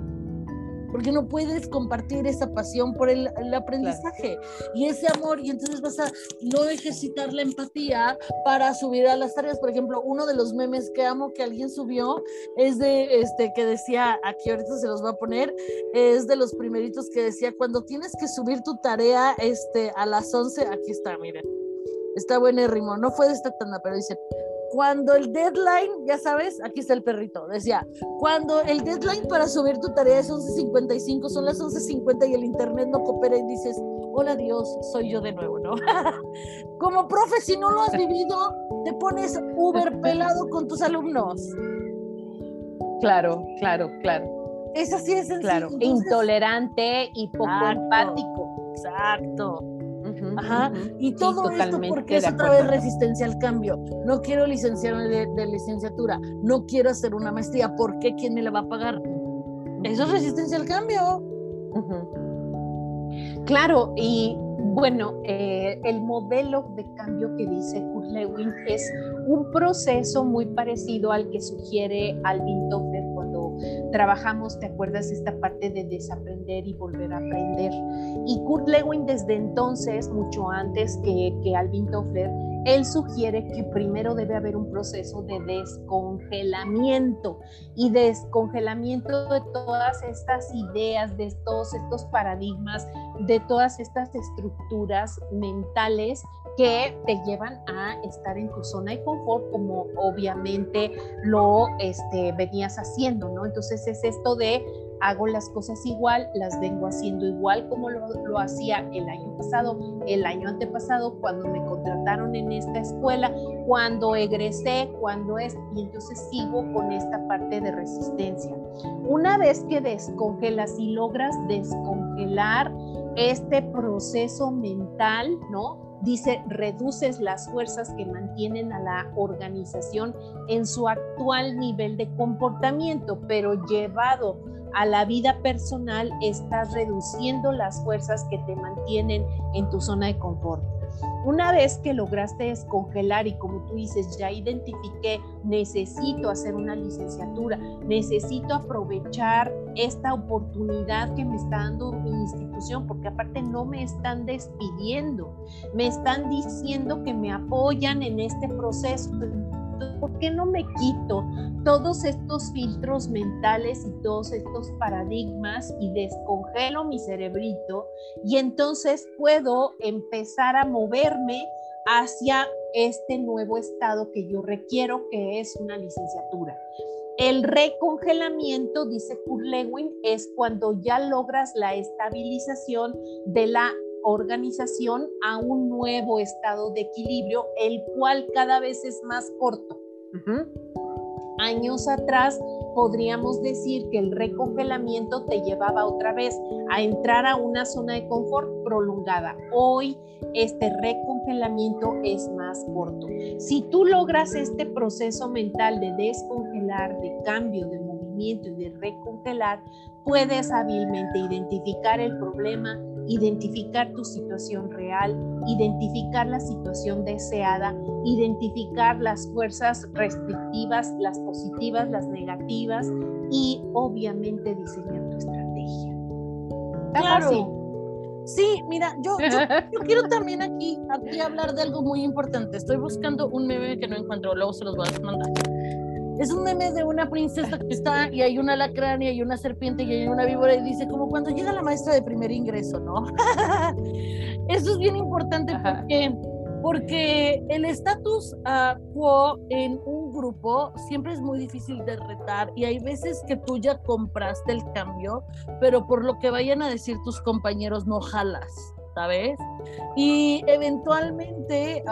Speaker 2: porque no puedes compartir esa pasión por el, aprendizaje y ese amor y entonces vas a no ejercitar la empatía para subir a las tareas. Por ejemplo, uno de los memes que amo que alguien subió es de este que decía, aquí ahorita se los va a poner, es de los primeritos que decía, cuando tienes que subir tu tarea este, a las 11, aquí está, miren. Está buenérrimo, no fue de esta tanda, pero dice, cuando el deadline, ya sabes, aquí está el perrito, decía, cuando el deadline para subir tu tarea es 11.55, son las 11.50 y el internet no coopera y dices, hola Dios, soy yo de nuevo, ¿no? Como profe, si no lo has vivido, te pones uber pelado con tus alumnos.
Speaker 1: Claro, claro, claro.
Speaker 2: Es así es
Speaker 1: Claro, intolerante y poco empático.
Speaker 2: Exacto. Ajá. Y todo esto porque es otra vez resistencia al cambio. No quiero licenciarme de, licenciatura, no quiero hacer una maestría. ¿Por qué? ¿Quién me la va a pagar? Eso es resistencia al cambio.
Speaker 1: Claro, y bueno, eh, el modelo de cambio que dice Kurt Lewin es un proceso muy parecido al que sugiere Alvin Toffler trabajamos, ¿te acuerdas? Esta parte de desaprender y volver a aprender. Y Kurt Lewin desde entonces, mucho antes que, que Alvin Toffler, él sugiere que primero debe haber un proceso de descongelamiento y descongelamiento de todas estas ideas, de todos estos paradigmas, de todas estas estructuras mentales que te llevan a estar en tu zona de confort como obviamente lo este, venías haciendo, ¿no? Entonces es esto de hago las cosas igual, las vengo haciendo igual como lo, lo, hacía el año pasado, el año antepasado, cuando me contrataron en esta escuela, cuando egresé, cuando es, y entonces sigo con esta parte de resistencia. Una vez que descongelas y logras descongelar este proceso mental, ¿no? Dice, reduces las fuerzas que mantienen a la organización en su actual nivel de comportamiento, pero llevado a la vida personal estás reduciendo las fuerzas que te mantienen en tu zona de confort. Una vez que lograste descongelar y como tú dices, ya identifiqué, necesito hacer una licenciatura, necesito aprovechar esta oportunidad que me está dando mi institución, porque aparte no me están despidiendo, me están diciendo que me apoyan en este proceso ¿por qué no me quito todos estos filtros mentales y todos estos paradigmas y descongelo mi cerebrito y entonces puedo empezar a moverme hacia este nuevo estado que yo requiero, que es una licenciatura? El recongelamiento, dice Kurt Lewin, es cuando ya logras la estabilización de la organización a un nuevo estado de equilibrio, el cual cada vez es más corto. Años atrás podríamos decir que el recongelamiento te llevaba otra vez a entrar a una zona de confort prolongada. Hoy este recongelamiento es más corto. Si tú logras este proceso mental de descongelar, de cambio, de movimiento y de recongelar, puedes hábilmente identificar el problema, identificar tu situación real, identificar la situación deseada, identificar las fuerzas restrictivas, las positivas, las negativas y obviamente diseñar tu estrategia.
Speaker 2: Claro. Sí, mira, yo, yo, quiero también aquí, aquí hablar de algo muy importante. Estoy buscando un meme que no encuentro, luego se los voy a mandar es un meme de una princesa que está y hay una alacrán y una serpiente y hay una víbora y dice como cuando llega la maestra de primer ingreso, ¿no? Eso es bien importante porque, porque el estatus uh, quo en un grupo siempre es muy difícil de retar y hay veces que tú ya compraste el cambio, pero por lo que vayan a decir tus compañeros no jalas. ¿Sabes? Y eventualmente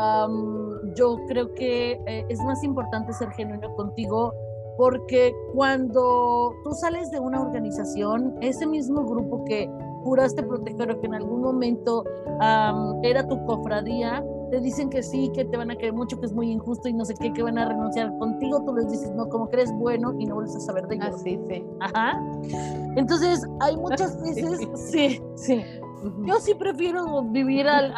Speaker 2: yo creo que eh, es más importante ser genuino contigo porque cuando tú sales de una organización, ese mismo grupo que juraste proteger o que en algún momento era tu cofradía, te dicen que sí, que te van a querer mucho, que es muy injusto y no sé qué, que van a renunciar contigo, tú les dices, no, como que eres bueno y no vuelves a saber de ellos.
Speaker 1: Así, sí.
Speaker 2: Ajá. Entonces, hay muchas veces, sí, sí. Yo sí prefiero vivir al,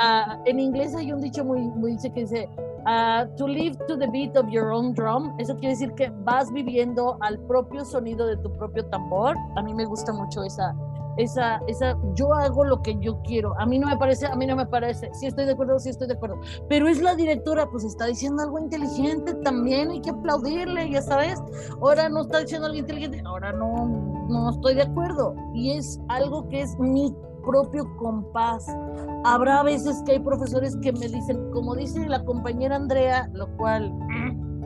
Speaker 2: en inglés hay un dicho muy, muy que dice, uh, to live to the beat of your own drum. Eso quiere decir que vas viviendo al propio sonido de tu propio tambor. A mí me gusta mucho esa, esa, esa, yo hago lo que yo quiero. A mí no me parece, a mí no me parece. Si estoy de acuerdo, si estoy de acuerdo. Pero es la directora, pues está diciendo algo inteligente también, hay que aplaudirle, ya sabes. Ahora no está diciendo algo inteligente, ahora no, no estoy de acuerdo. Y es algo que es mi propio compás. Habrá veces que hay profesores que me dicen, como dice la compañera Andrea, lo cual,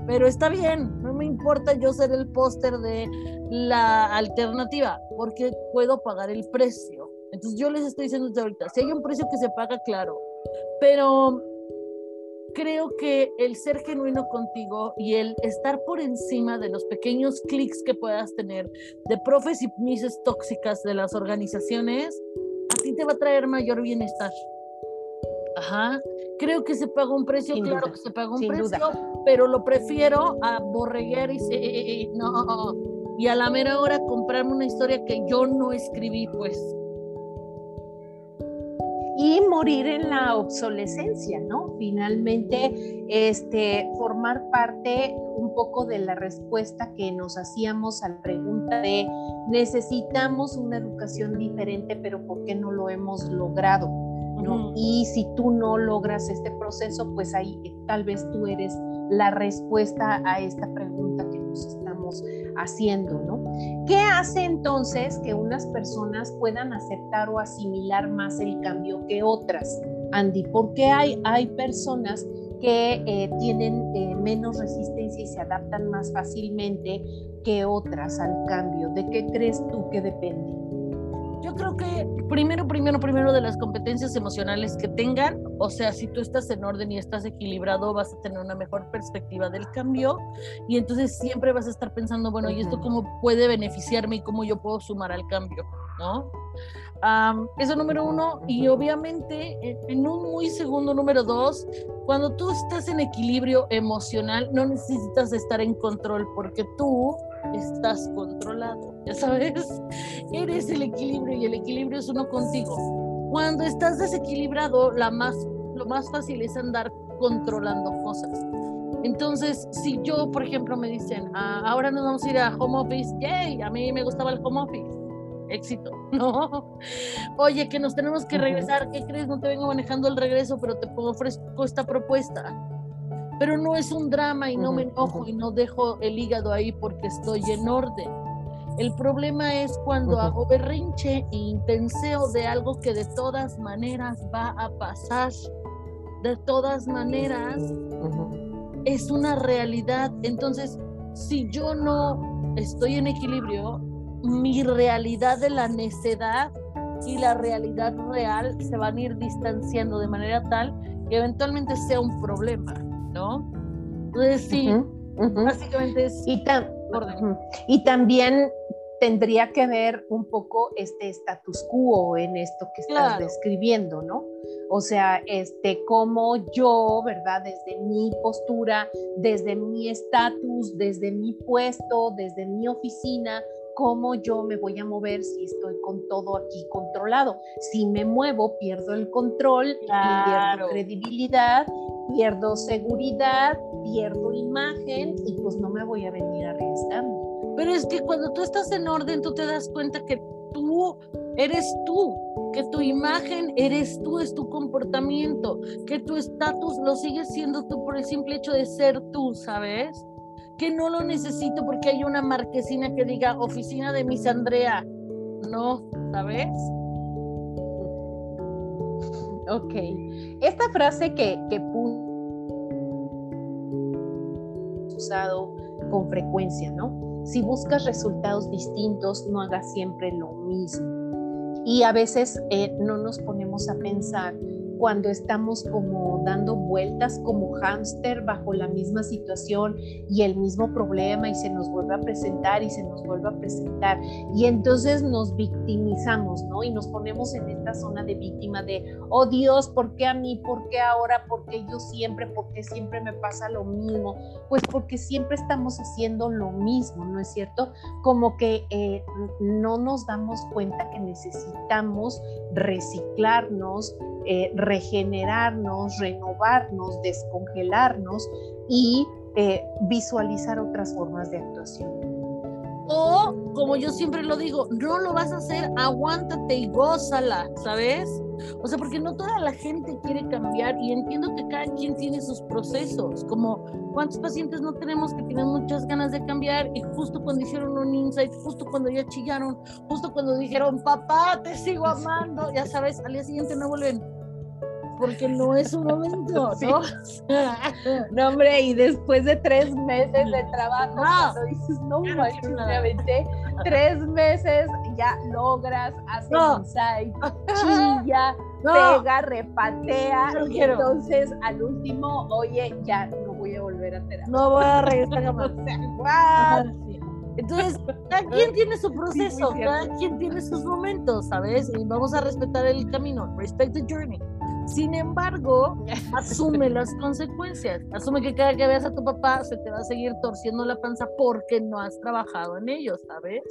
Speaker 2: pero está bien, no me importa yo ser el póster de la alternativa, porque puedo pagar el precio. Entonces yo les estoy diciendo ahorita, si hay un precio que se paga, claro, pero creo que el ser genuino contigo y el estar por encima de los pequeños clics que puedas tener de profes y mises tóxicas de las organizaciones te va a traer mayor bienestar. Ajá. Creo que se pagó un precio, claro que se pagó un precio, pero lo prefiero a borreguear y, no, y a la mera hora comprarme una historia que yo no escribí, pues
Speaker 1: y morir en la obsolescencia, ¿no? Finalmente, este, formar parte un poco de la respuesta que nos hacíamos a la pregunta de necesitamos una educación diferente, pero ¿por qué no lo hemos logrado? ¿no? Y si tú no logras este proceso, pues ahí tal vez tú eres la respuesta a esta pregunta que nos estamos haciendo, ¿no? ¿Qué hace entonces que unas personas puedan aceptar o asimilar más el cambio que otras, Andy? Porque hay, hay personas que eh, tienen eh, menos resistencia y se adaptan más fácilmente que otras al cambio. ¿De qué crees tú que depende?
Speaker 2: Yo creo que primero, primero, primero de las competencias emocionales que tengan, o sea, si tú estás en orden y estás equilibrado, vas a tener una mejor perspectiva del cambio y entonces siempre vas a estar pensando, bueno, ¿y esto cómo puede beneficiarme y cómo yo puedo sumar al cambio? ¿No? Eso número uno, y obviamente en un muy segundo número dos, cuando tú estás en equilibrio emocional, no necesitas estar en control porque tú estás controlado, ya sabes, eres el equilibrio y el equilibrio es uno contigo. Cuando estás desequilibrado, la más, lo más fácil es andar controlando cosas. Entonces, si yo, por ejemplo, me dicen, ah, ahora nos vamos a ir a home office, yay, a mí me gustaba el home office, éxito, ¿no? Oye, que nos tenemos que regresar, ¿qué crees? No te vengo manejando el regreso, pero te ofrezco esta propuesta pero no es un drama y no me enojo y no dejo el hígado ahí porque estoy en orden. El problema es cuando hago berrinche e intenseo de algo que de todas maneras va a pasar. De todas maneras, es una realidad. Entonces, si yo no estoy en equilibrio, mi realidad de la necedad y la realidad real se van a ir distanciando de manera tal que eventualmente sea un problema. ¿no? Entonces sí, básicamente es
Speaker 1: y, y también tendría que ver un poco este status quo en esto que estás describiendo, ¿no? O sea, este, como yo, ¿verdad? Desde mi postura, desde mi estatus, desde mi puesto, desde mi oficina, cómo yo me voy a mover si estoy con todo aquí controlado. Si me muevo, pierdo el control, pierdo credibilidad, pierdo seguridad, pierdo imagen y pues no me voy a venir arriesgando.
Speaker 2: Pero es que cuando tú estás en orden, tú te das cuenta que tú eres tú, que tu imagen eres tú, es tu comportamiento, que tu estatus lo sigues siendo tú por el simple hecho de ser tú, ¿sabes? Que no lo necesito porque hay una marquesina que diga oficina de Miss Andrea. No, ¿sabes?
Speaker 1: Ok. Esta frase que, que usado con frecuencia, ¿no? Si buscas resultados distintos, no hagas siempre lo mismo. Y a veces eh, no nos ponemos a pensar cuando estamos como dando vueltas como hámster bajo la misma situación y el mismo problema y se nos vuelve a presentar y se nos vuelve a presentar y entonces nos victimizamos, ¿no? Y nos ponemos en esta zona de víctima de, oh Dios, ¿por qué a mí? ¿Por qué ahora? ¿Por qué yo siempre? ¿Por qué siempre me pasa lo mismo? Pues porque siempre estamos haciendo lo mismo, ¿no es cierto? Como que eh, no nos damos cuenta que necesitamos reciclarnos, eh, regenerarnos, renovarnos, descongelarnos y eh, visualizar otras formas de actuación.
Speaker 2: O, como yo siempre lo digo, no lo vas a hacer, aguántate y gózala, ¿sabes? O sea, porque no toda la gente quiere cambiar y entiendo que cada quien tiene sus procesos, como cuántos pacientes no tenemos que tienen muchas ganas de cambiar y justo cuando hicieron un insight, justo cuando ya chillaron, justo cuando dijeron, papá, te sigo amando, ya sabes, al día siguiente no vuelven porque no es un momento, ¿no?
Speaker 1: no, hombre, y después de tres meses de trabajo, no, cuando dices, no manches, me aventé tres meses, ya logras hacer no. insight, chilla, pega, repatea, y entonces al último, oye, ya no voy a volver a terapia.
Speaker 2: No voy a regresar jamás. Entonces, cada quien tiene su proceso, cada quien tiene sus momentos, ¿sabes? Y vamos a respetar el camino. Respect the journey. Sin embargo, asume las consecuencias. Asume que cada que veas a tu papá se te va a seguir torciendo la panza porque no has trabajado en ello, ¿sabes?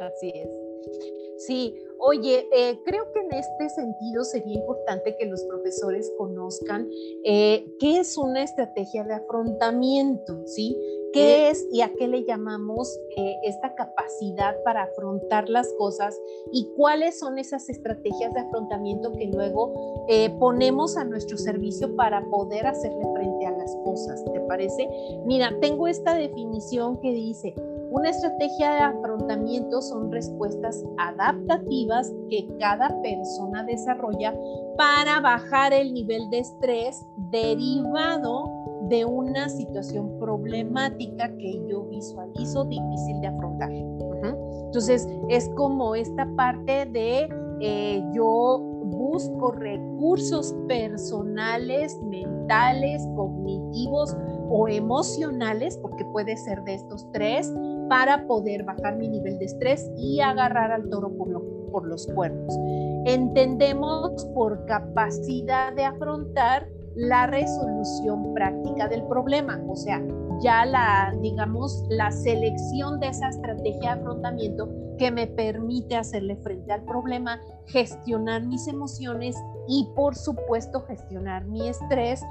Speaker 1: Así es. Sí, oye, eh, creo que en este sentido sería importante que los profesores conozcan eh, qué es una estrategia de afrontamiento, ¿sí? ¿Qué es y a qué le llamamos eh, esta capacidad para afrontar las cosas y cuáles son esas estrategias de afrontamiento que luego ponemos a nuestro servicio para poder hacerle frente a las cosas? ¿Te parece? Mira, tengo esta definición que dice, una estrategia de afrontamiento son respuestas adaptativas que cada persona desarrolla para bajar el nivel de estrés derivado de una situación problemática que yo visualizo difícil de afrontar. Entonces, es como esta parte de eh, yo busco recursos personales, mentales, cognitivos o emocionales, porque puede ser de estos tres, para poder bajar mi nivel de estrés y agarrar al toro por, por los cuernos. Entendemos por capacidad de afrontar la resolución práctica del problema, o sea, ya la, digamos, la selección de esa estrategia de afrontamiento que me permite hacerle frente al problema, gestionar mis emociones y, por supuesto, gestionar mi estrés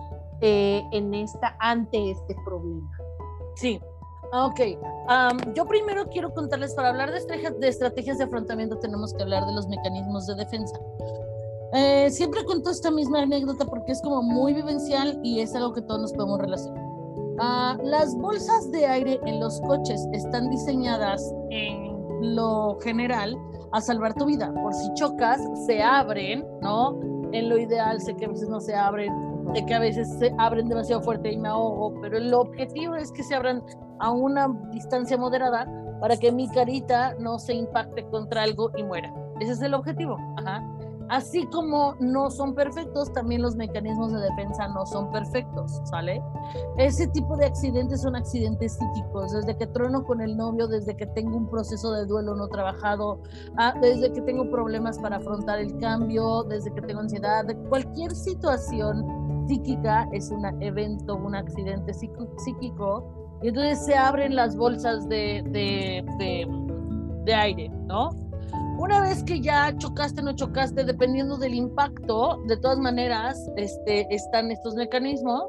Speaker 1: eh, en esta, ante este problema.
Speaker 2: Sí, Ah, ok, yo primero quiero contarles, para hablar de, estrategias de afrontamiento tenemos que hablar de los mecanismos de defensa. Eh, siempre cuento esta misma anécdota porque es como muy vivencial y es algo que todos nos podemos relacionar. Ah, las bolsas de aire en los coches están diseñadas en lo general a salvar tu vida. Por si chocas, se abren, ¿no? En lo ideal, sé que a veces no se abren, sé que a veces se abren demasiado fuerte y me ahogo, pero el objetivo es que se abran a una distancia moderada para que mi carita no se impacte contra algo y muera. Ese es el objetivo. Así como no son perfectos, también los mecanismos de defensa no son perfectos, ¿sale? Ese tipo de accidentes son accidentes psíquicos, desde que trueno con el novio, desde que tengo un proceso de duelo no trabajado, ah, desde que tengo problemas para afrontar el cambio, desde que tengo ansiedad, cualquier situación psíquica es un evento, un accidente psíquico y entonces se abren las bolsas de, de, aire, ¿no? Una vez que ya chocaste, no chocaste, dependiendo del impacto, de todas maneras, este, están estos mecanismos.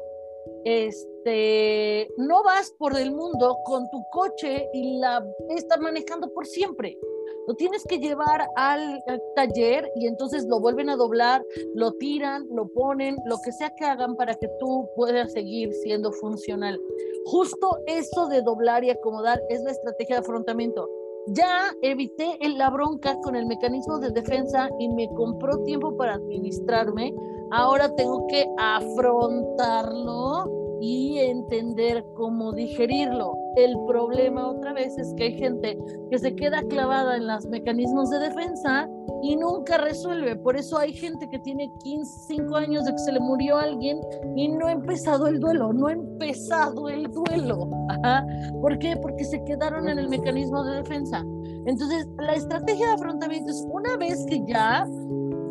Speaker 2: Este, no vas por el mundo con tu coche y la estás manejando por siempre. Lo tienes que llevar al, al, taller y entonces lo vuelven a doblar, lo tiran, lo ponen, lo que sea que hagan para que tú puedas seguir siendo funcional. Justo eso de doblar y acomodar es la estrategia de afrontamiento. Ya evité la bronca con el mecanismo de defensa y me compró tiempo para administrarme. Ahora tengo que afrontarlo y entender cómo digerirlo. el problema otra vez es que hay gente que se queda clavada en los mecanismos de defensa y nunca resuelve. Por eso hay gente que tiene 15, 5 años de que se le murió alguien y no ha empezado el duelo, no ha empezado el duelo. ¿Por qué? Porque se quedaron en el mecanismo de defensa. Entonces, la estrategia de afrontamiento es una vez que ya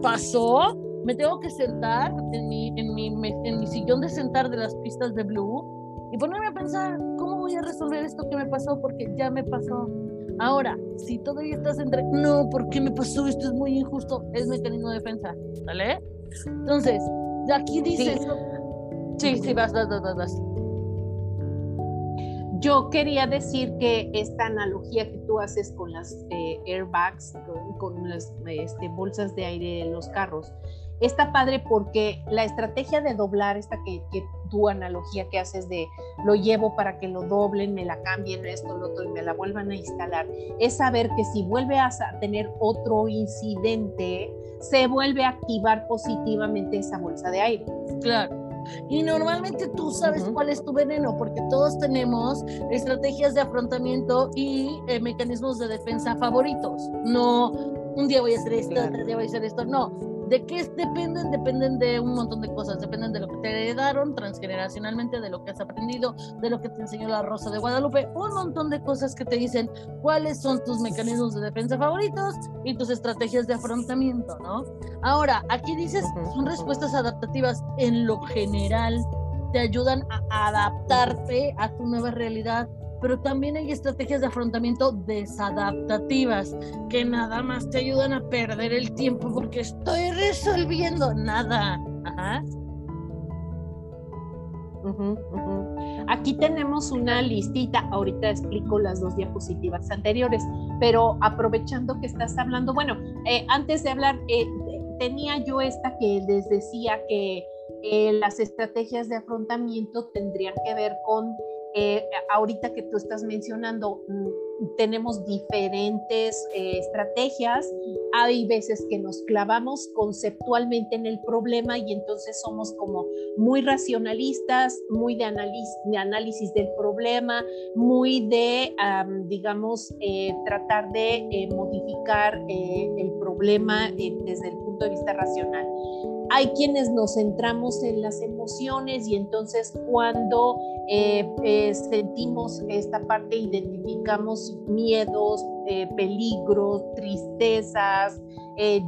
Speaker 2: pasó, me tengo que sentar en mi, en mi, en mi sillón de sentar de las pistas de Blue y ponerme a pensar, ¿cómo voy a resolver esto que me pasó? Porque ya me pasó. Ahora, si todavía estás entre, no, ¿por qué me pasó? Esto es muy injusto, es mecanismo de defensa, ¿vale? Entonces, aquí dice... Sí, sí, vas, vas, vas, vas.
Speaker 1: Yo quería decir que esta analogía que tú haces con las eh, airbags, con, las este, bolsas de aire en los carros, está padre porque la estrategia de doblar, esta que, tu analogía que haces de lo llevo para que lo doblen, me la cambien, esto, lo otro y me la vuelvan a instalar, es saber que si vuelve a tener otro incidente, se vuelve a activar positivamente esa bolsa de aire.
Speaker 2: Claro. Y normalmente tú sabes cuál es tu veneno, porque todos tenemos estrategias de afrontamiento y eh, mecanismos de defensa favoritos. No, un día voy a hacer esto, otro día voy a hacer esto. No, ¿De qué dependen? Dependen de un montón de cosas. Dependen de lo que te heredaron transgeneracionalmente, de lo que has aprendido, de lo que te enseñó la Rosa de Guadalupe. Un montón de cosas que te dicen cuáles son tus mecanismos de defensa favoritos y tus estrategias de afrontamiento, ¿no? Ahora, aquí dices, son respuestas adaptativas en lo general. Te ayudan a adaptarte a tu nueva realidad pero también hay estrategias de afrontamiento desadaptativas que nada más te ayudan a perder el tiempo porque estoy resolviendo nada.
Speaker 1: Aquí tenemos una listita, ahorita explico las dos diapositivas anteriores, pero aprovechando que estás hablando, bueno, eh, antes de hablar, eh, tenía yo esta que les decía que eh, las estrategias de afrontamiento tendrían que ver con eh, ahorita que tú estás mencionando, mm, tenemos diferentes eh, estrategias. Hay veces que nos clavamos conceptualmente en el problema y entonces somos como muy racionalistas, muy de, análisis, del problema, muy de, digamos, eh, tratar de modificar el problema desde el punto de vista racional. Hay quienes nos centramos en las emociones y entonces cuando eh, eh, sentimos esta parte, identificamos miedos, eh, peligros, tristezas,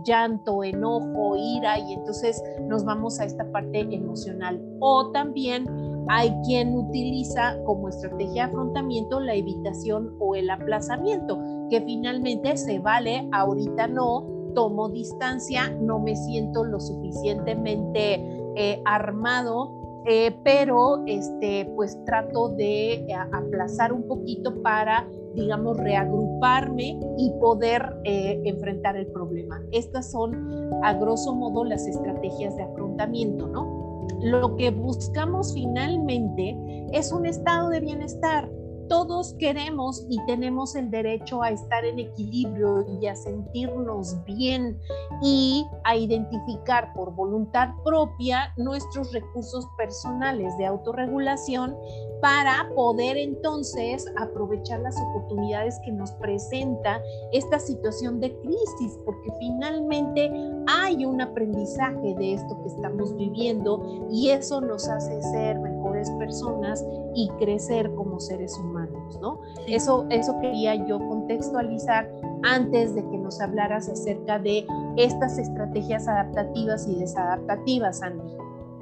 Speaker 1: llanto, enojo, ira y entonces nos vamos a esta parte emocional. O también hay quien utiliza como estrategia de afrontamiento la evitación o el aplazamiento, que finalmente se vale, ahorita no, tomo distancia, no me siento lo suficientemente eh, armado, eh, pero este, pues trato de eh, aplazar un poquito para, digamos, reagruparme y poder enfrentar el problema. Estas son, a grosso modo, las estrategias de afrontamiento, ¿no? Lo que buscamos finalmente es un estado de bienestar todos queremos y tenemos el derecho a estar en equilibrio y a sentirnos bien y a identificar por voluntad propia nuestros recursos personales de autorregulación para poder entonces aprovechar las oportunidades que nos presenta esta situación de crisis, porque finalmente hay un aprendizaje de esto que estamos viviendo y eso nos hace ser mejores personas y crecer como seres humanos, ¿no? Eso, eso quería yo contextualizar antes de que nos hablaras acerca de estas estrategias adaptativas y desadaptativas, Andy.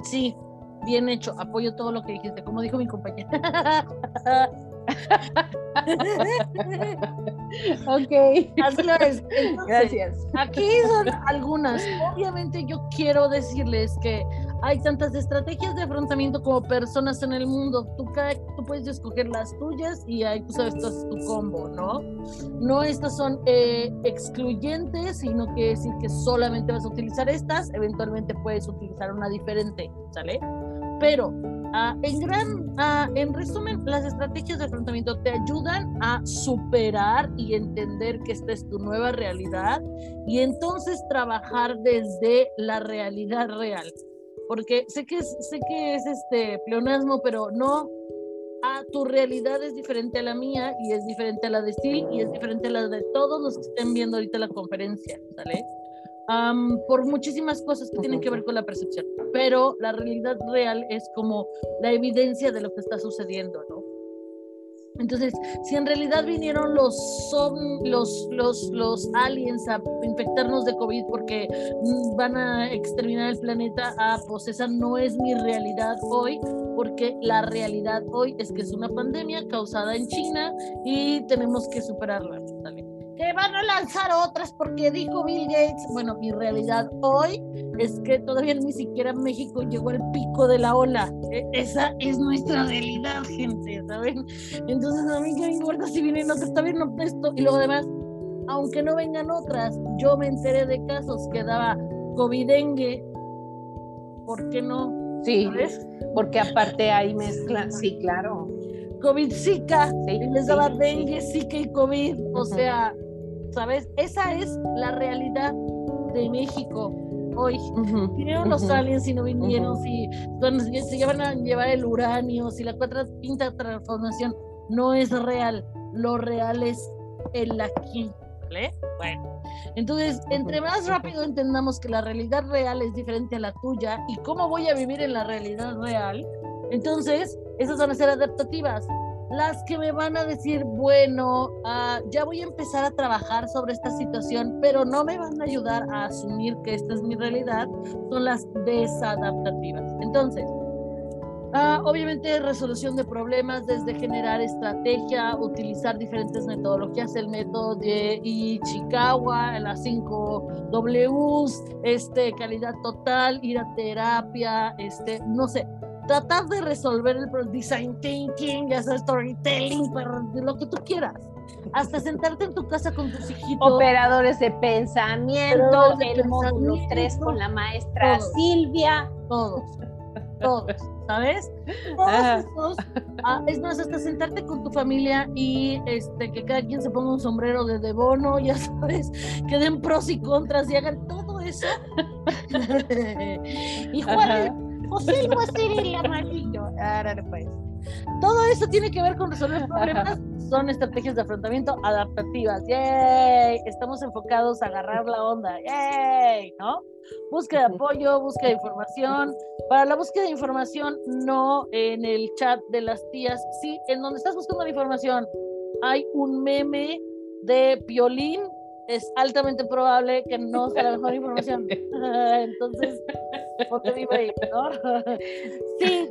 Speaker 2: Sí, bien hecho, apoyo todo lo que dijiste, como dijo mi compañera.
Speaker 1: ok.
Speaker 2: Gracias. Aquí son algunas. Obviamente yo quiero decirles que hay tantas estrategias de afrontamiento como personas en el mundo. Tú, tú puedes escoger las tuyas y ahí tú sabes, esto es tu combo, ¿no? No estas son eh, excluyentes, sino que decir que solamente vas a utilizar estas, eventualmente puedes utilizar una diferente, ¿sale? Pero ah, en gran, ah, en resumen, las estrategias de afrontamiento te ayudan a superar y entender que esta es tu nueva realidad y entonces trabajar desde la realidad real porque sé que es, sé que es este pleonasmo, pero no tu realidad es diferente a la mía y es diferente a la de sí y es diferente a la de todos los que estén viendo ahorita la conferencia, ¿sale? Por muchísimas cosas que tienen que ver con la percepción, pero la realidad real es como la evidencia de lo que está sucediendo, ¿no? Entonces, si en realidad vinieron los, los, los, los aliens a infectarnos de COVID porque van a exterminar el planeta, ah, pues esa no es mi realidad hoy, porque la realidad hoy es que es una pandemia causada en China y tenemos que superarla. Que van a lanzar otras porque dijo Bill Gates. Bueno, mi realidad hoy es que todavía ni siquiera México llegó al pico de la ola. E, esa es nuestra realidad, gente, ¿saben? Entonces a mí qué me importa si vienen otras, está bien esto. Y luego además, aunque no vengan otras, yo me enteré de casos que daba COVID-dengue. ¿Por qué no?
Speaker 1: Sí, porque aparte hay mezcla, sí, claro.
Speaker 2: COVID-Zika, sí, les daba dengue, Zika y COVID, o sea, ¿sabes? Esa es la realidad de México hoy. Vinieron los aliens y no vinieron, si se llevan a llevar el uranio, si la cuarta, quinta transformación no es real, lo real es el aquí, ¿vale? Bueno, entonces, entre más rápido entendamos que la realidad real es diferente a la tuya y cómo voy a vivir en la realidad real, entonces esas van a ser adaptativas las que me van a decir, bueno, ah, ya voy a empezar a trabajar sobre esta situación, pero no me van a ayudar a asumir que esta es mi realidad, son las desadaptativas. Entonces, ah, obviamente resolución de problemas desde generar estrategia, utilizar diferentes metodologías, el método de Ichikawa, las 5 Ws, este, calidad total, ir a terapia, este, no sé, tratar de resolver el design thinking, ya sea storytelling, lo que tú quieras. Hasta sentarte en tu casa con tus hijitos.
Speaker 1: Operadores de pensamiento, el módulo 3 con la maestra Silvia.
Speaker 2: Todos, todos, ¿sabes? Todos ah, es más, hasta sentarte con tu familia y este, que cada quien se ponga un sombrero de debono, ya sabes, que den pros y contras y hagan todo eso. y Juan, José va a ser el amarillo. Ahora pues. Todo eso tiene que ver con resolver problemas. Son estrategias de afrontamiento adaptativas. ¡Yay! Estamos enfocados a agarrar la onda. ¡Yay! ¿No? Búsqueda de apoyo, búsqueda de información. Para la búsqueda de información, no en el chat de las tías. Sí, en donde estás buscando la información, hay un meme de Piolín es altamente probable que no sea la mejor información. Entonces, porque vivo ahí, ¿no? Sí,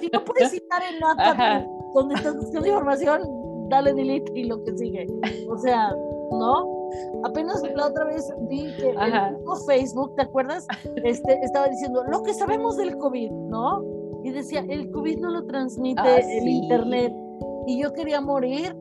Speaker 2: si no puedes citar en nota donde estás buscando información, dale delete y lo que sigue. O sea, ¿no? Apenas la otra vez vi que en Facebook, ¿te acuerdas? Este, estaba diciendo lo que sabemos del COVID, ¿no? Y decía, el COVID no lo transmite ah, el Internet. Y yo quería morir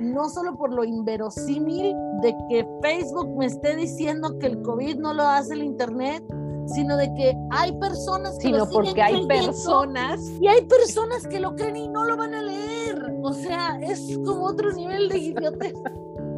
Speaker 2: no solo por lo inverosímil de que Facebook me esté diciendo que el COVID no lo hace el Internet, sino de que hay personas que
Speaker 1: sino porque hay personas
Speaker 2: y hay personas que lo creen y no lo van a leer. O sea, es como otro nivel de idiotez.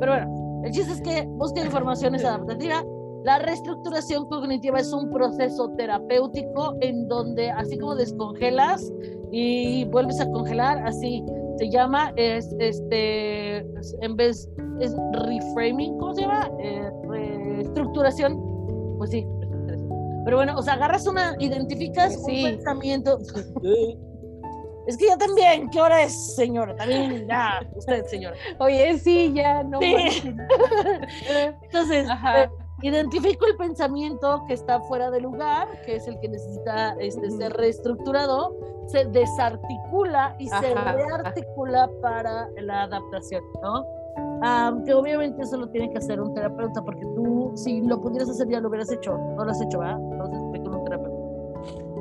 Speaker 2: Pero bueno, el chiste es que busca informaciones adaptativas. La reestructuración cognitiva es un proceso terapéutico en donde así como descongelas y vuelves a congelar, así se llama, es este, en vez, es reframing, ¿cómo se llama? Eh, reestructuración, pues sí, pero bueno, o sea, agarras una, identificas un pensamiento. Es que yo también, ¿qué hora es, señora? También, ya, usted, señora.
Speaker 1: Oye, sí, ya, no.
Speaker 2: Entonces, eh, identifico el pensamiento que está fuera de lugar, que es el que necesita este, ser reestructurado, se desarticula y se rearticula para la adaptación, ¿no? Que obviamente eso lo tiene que hacer un terapeuta, porque tú, si lo pudieras hacer, ya lo hubieras hecho, no lo has hecho, ¿verdad? Entonces, con un terapeuta.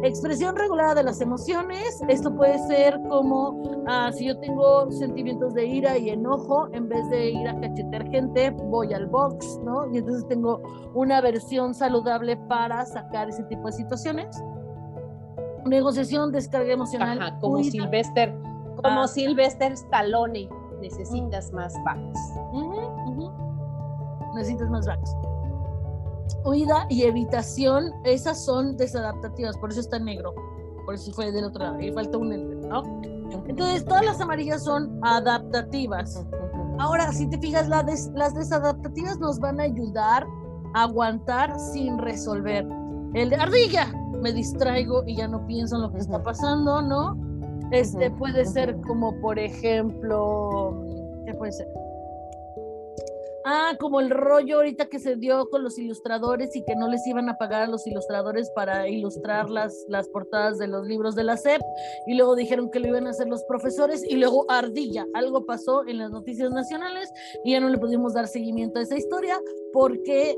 Speaker 2: Expresión regulada de las emociones, esto puede ser como ah, si yo tengo sentimientos de ira y enojo, en vez de ir a cachetear gente, voy al box, ¿no? Y entonces tengo una versión saludable para sacar ese tipo de situaciones negociación, descarga emocional.
Speaker 1: Ajá, como Silvester, como ah. Silvester Stallone, necesitas más backs.
Speaker 2: Necesitas más backs. Huida y evitación, esas son desadaptativas, por eso está negro. Por eso fue del otro lado, y falta un ente, ¿no? Entonces, todas las amarillas son adaptativas. Ahora, si te fijas, las desadaptativas nos van a ayudar a aguantar sin resolver. El de ardilla, me distraigo y ya no pienso en lo que está pasando, ¿no? Este puede ser como, por ejemplo, ¿qué puede ser? Ah, como el rollo ahorita que se dio con los ilustradores y que no les iban a pagar a los ilustradores para ilustrar las, las portadas de los libros de la SEP y luego dijeron que lo iban a hacer los profesores y luego ardilla, algo pasó en las noticias nacionales y ya no le pudimos dar seguimiento a esa historia porque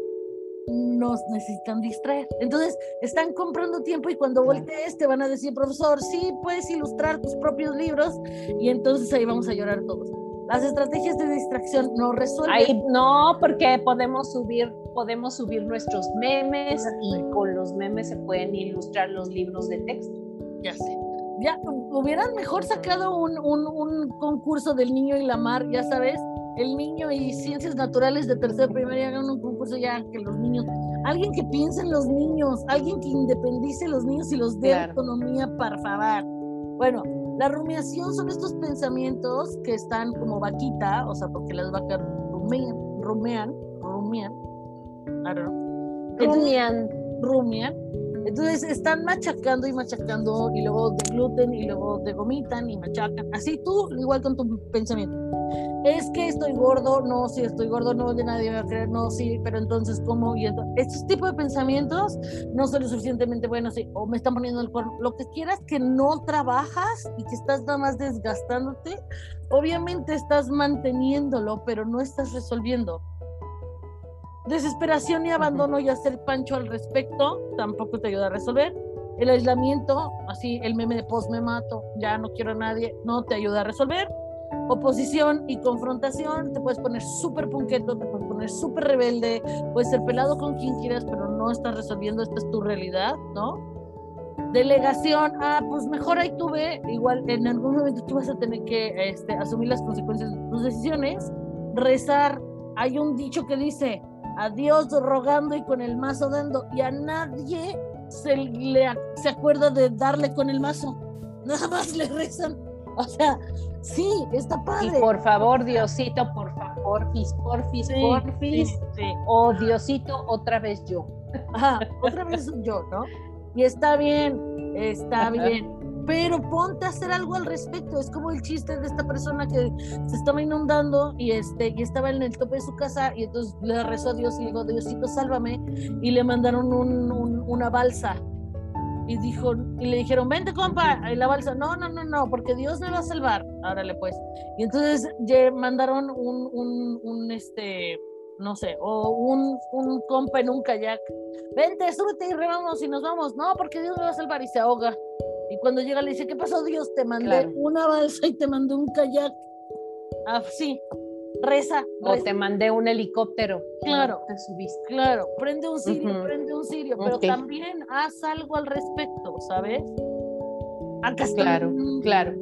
Speaker 2: nos necesitan distraer. Entonces, están comprando tiempo y cuando voltees te van a decir, profesor, sí, puedes ilustrar tus propios libros y entonces ahí vamos a llorar todos. Las estrategias de distracción no resuelven.
Speaker 1: Ahí, no, porque podemos subir, podemos subir nuestros memes y con los memes se pueden ilustrar los libros de texto.
Speaker 2: Ya sé. Ya hubieran mejor sacado un, un, un concurso del niño y la mar, ya sabes, el niño y ciencias naturales de tercera primaria hagan un concurso ya que los niños, alguien que piense en los niños, alguien que independice los niños y los dé autonomía, para favor. Bueno, la rumiación son estos pensamientos que están como vaquita, o sea, porque las vacas rumean, rumean, rumian,
Speaker 1: rumian,
Speaker 2: rumian. Entonces están machacando y machacando y luego degluten y luego degomitan y machacan. Así tú, igual con tu pensamiento es que estoy gordo, no, si estoy gordo, no, de nadie me va a creer, no, sí, pero entonces, ¿cómo? Y entonces, estos tipos de pensamientos no son lo suficientemente buenos, sí, o me están poniendo el cuerno, lo que quieras que no trabajas y que estás nada más desgastándote, obviamente estás manteniéndolo, pero no estás resolviendo. Desesperación y abandono y hacer pancho al respecto tampoco te ayuda a resolver. El aislamiento, así el meme de post me mato, ya no quiero a nadie, no te ayuda a resolver oposición y confrontación, te puedes poner súper punqueto, te puedes poner súper rebelde, puedes ser pelado con quien quieras, pero no estás resolviendo, esta es tu realidad, ¿no? Delegación, ah, pues mejor ahí tú ve, igual en algún momento tú vas a tener que este, asumir las consecuencias de tus decisiones, rezar, hay un dicho que dice, a Dios rogando y con el mazo dando, y a nadie se, le, se acuerda de darle con el mazo, nada más le rezan O sea, sí, está padre.
Speaker 1: Y por favor, Diosito, por favor, porfis, porfis, porfis. Sí, O Diosito, otra vez yo.
Speaker 2: Ajá, otra vez yo, ¿no? Y está bien, está bien. Pero ponte a hacer algo al respecto. Es como el chiste de esta persona que se estaba inundando y, este, y estaba en el tope de su casa y entonces le rezó a Dios y dijo, Diosito, sálvame. Y le mandaron una balsa. Y dijo y le dijeron vente compa y la balsa no no no no porque Dios me va a salvar árale pues. Y entonces mandaron un, un, un este no sé o un, un compa en un kayak. Vente súbete y remamos y nos vamos no porque Dios me va a salvar y se ahoga y cuando llega le dice qué pasó Dios te mandé una balsa y te mandé un kayak así ah, reza,
Speaker 1: O te mandé un helicóptero.
Speaker 2: Claro. Te subiste. Claro, prende un sirio, prende un sirio, pero también haz algo al respecto, ¿sabes?
Speaker 1: Acá está. Claro, claro.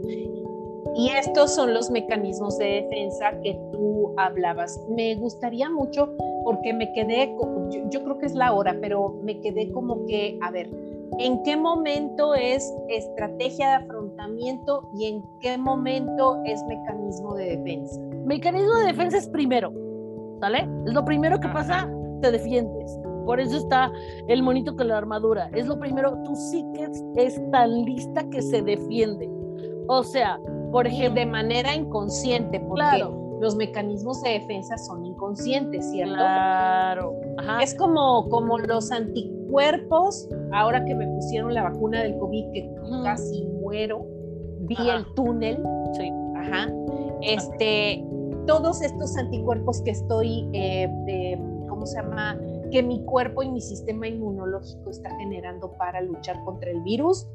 Speaker 1: Y estos son los mecanismos de defensa que tú hablabas. Me gustaría mucho porque me quedé, yo, yo creo que es la hora, pero me quedé como que, a ver, ¿en qué momento es estrategia de afrontamiento y en qué momento es mecanismo de defensa?
Speaker 2: Mecanismo de defensa es primero, ¿sale? Es lo primero que pasa, te defiendes. Por eso está el monito con la armadura. Es lo primero, tu psique es tan lista que se defiende. O sea, por ejemplo.
Speaker 1: de manera inconsciente, porque los mecanismos de defensa son inconscientes, ¿cierto?
Speaker 2: Claro.
Speaker 1: Es como, como los anticuerpos, ahora que me pusieron la vacuna del COVID, que casi muero, vi el túnel.
Speaker 2: Sí.
Speaker 1: Ajá. Este, todos estos anticuerpos que estoy, eh, ¿cómo se llama? Que mi cuerpo y mi sistema inmunológico está generando para luchar contra el virus.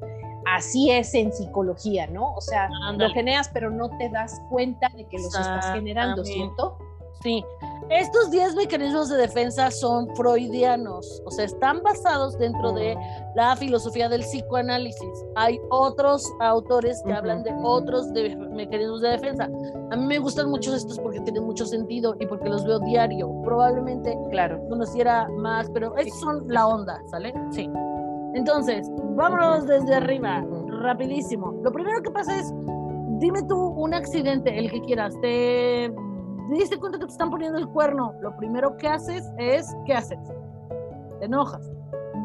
Speaker 1: Así es en psicología, ¿no? O sea, lo generas, pero no te das cuenta de que los estás generando, ¿cierto?
Speaker 2: Sí, estos 10 mecanismos de defensa son freudianos, o sea, están basados dentro de la filosofía del psicoanálisis. Hay otros autores que hablan de otros mecanismos de defensa. A mí me gustan mucho estos porque tienen mucho sentido y porque los veo diario. Probablemente
Speaker 1: claro.
Speaker 2: conociera más, pero estos son la onda, ¿sale? Sí. Entonces, vámonos desde arriba, rapidísimo. Lo primero que pasa es dime tú un accidente, el que quieras, te diste cuenta que te están poniendo el cuerno, lo primero que haces es, ¿qué haces? Te enojas,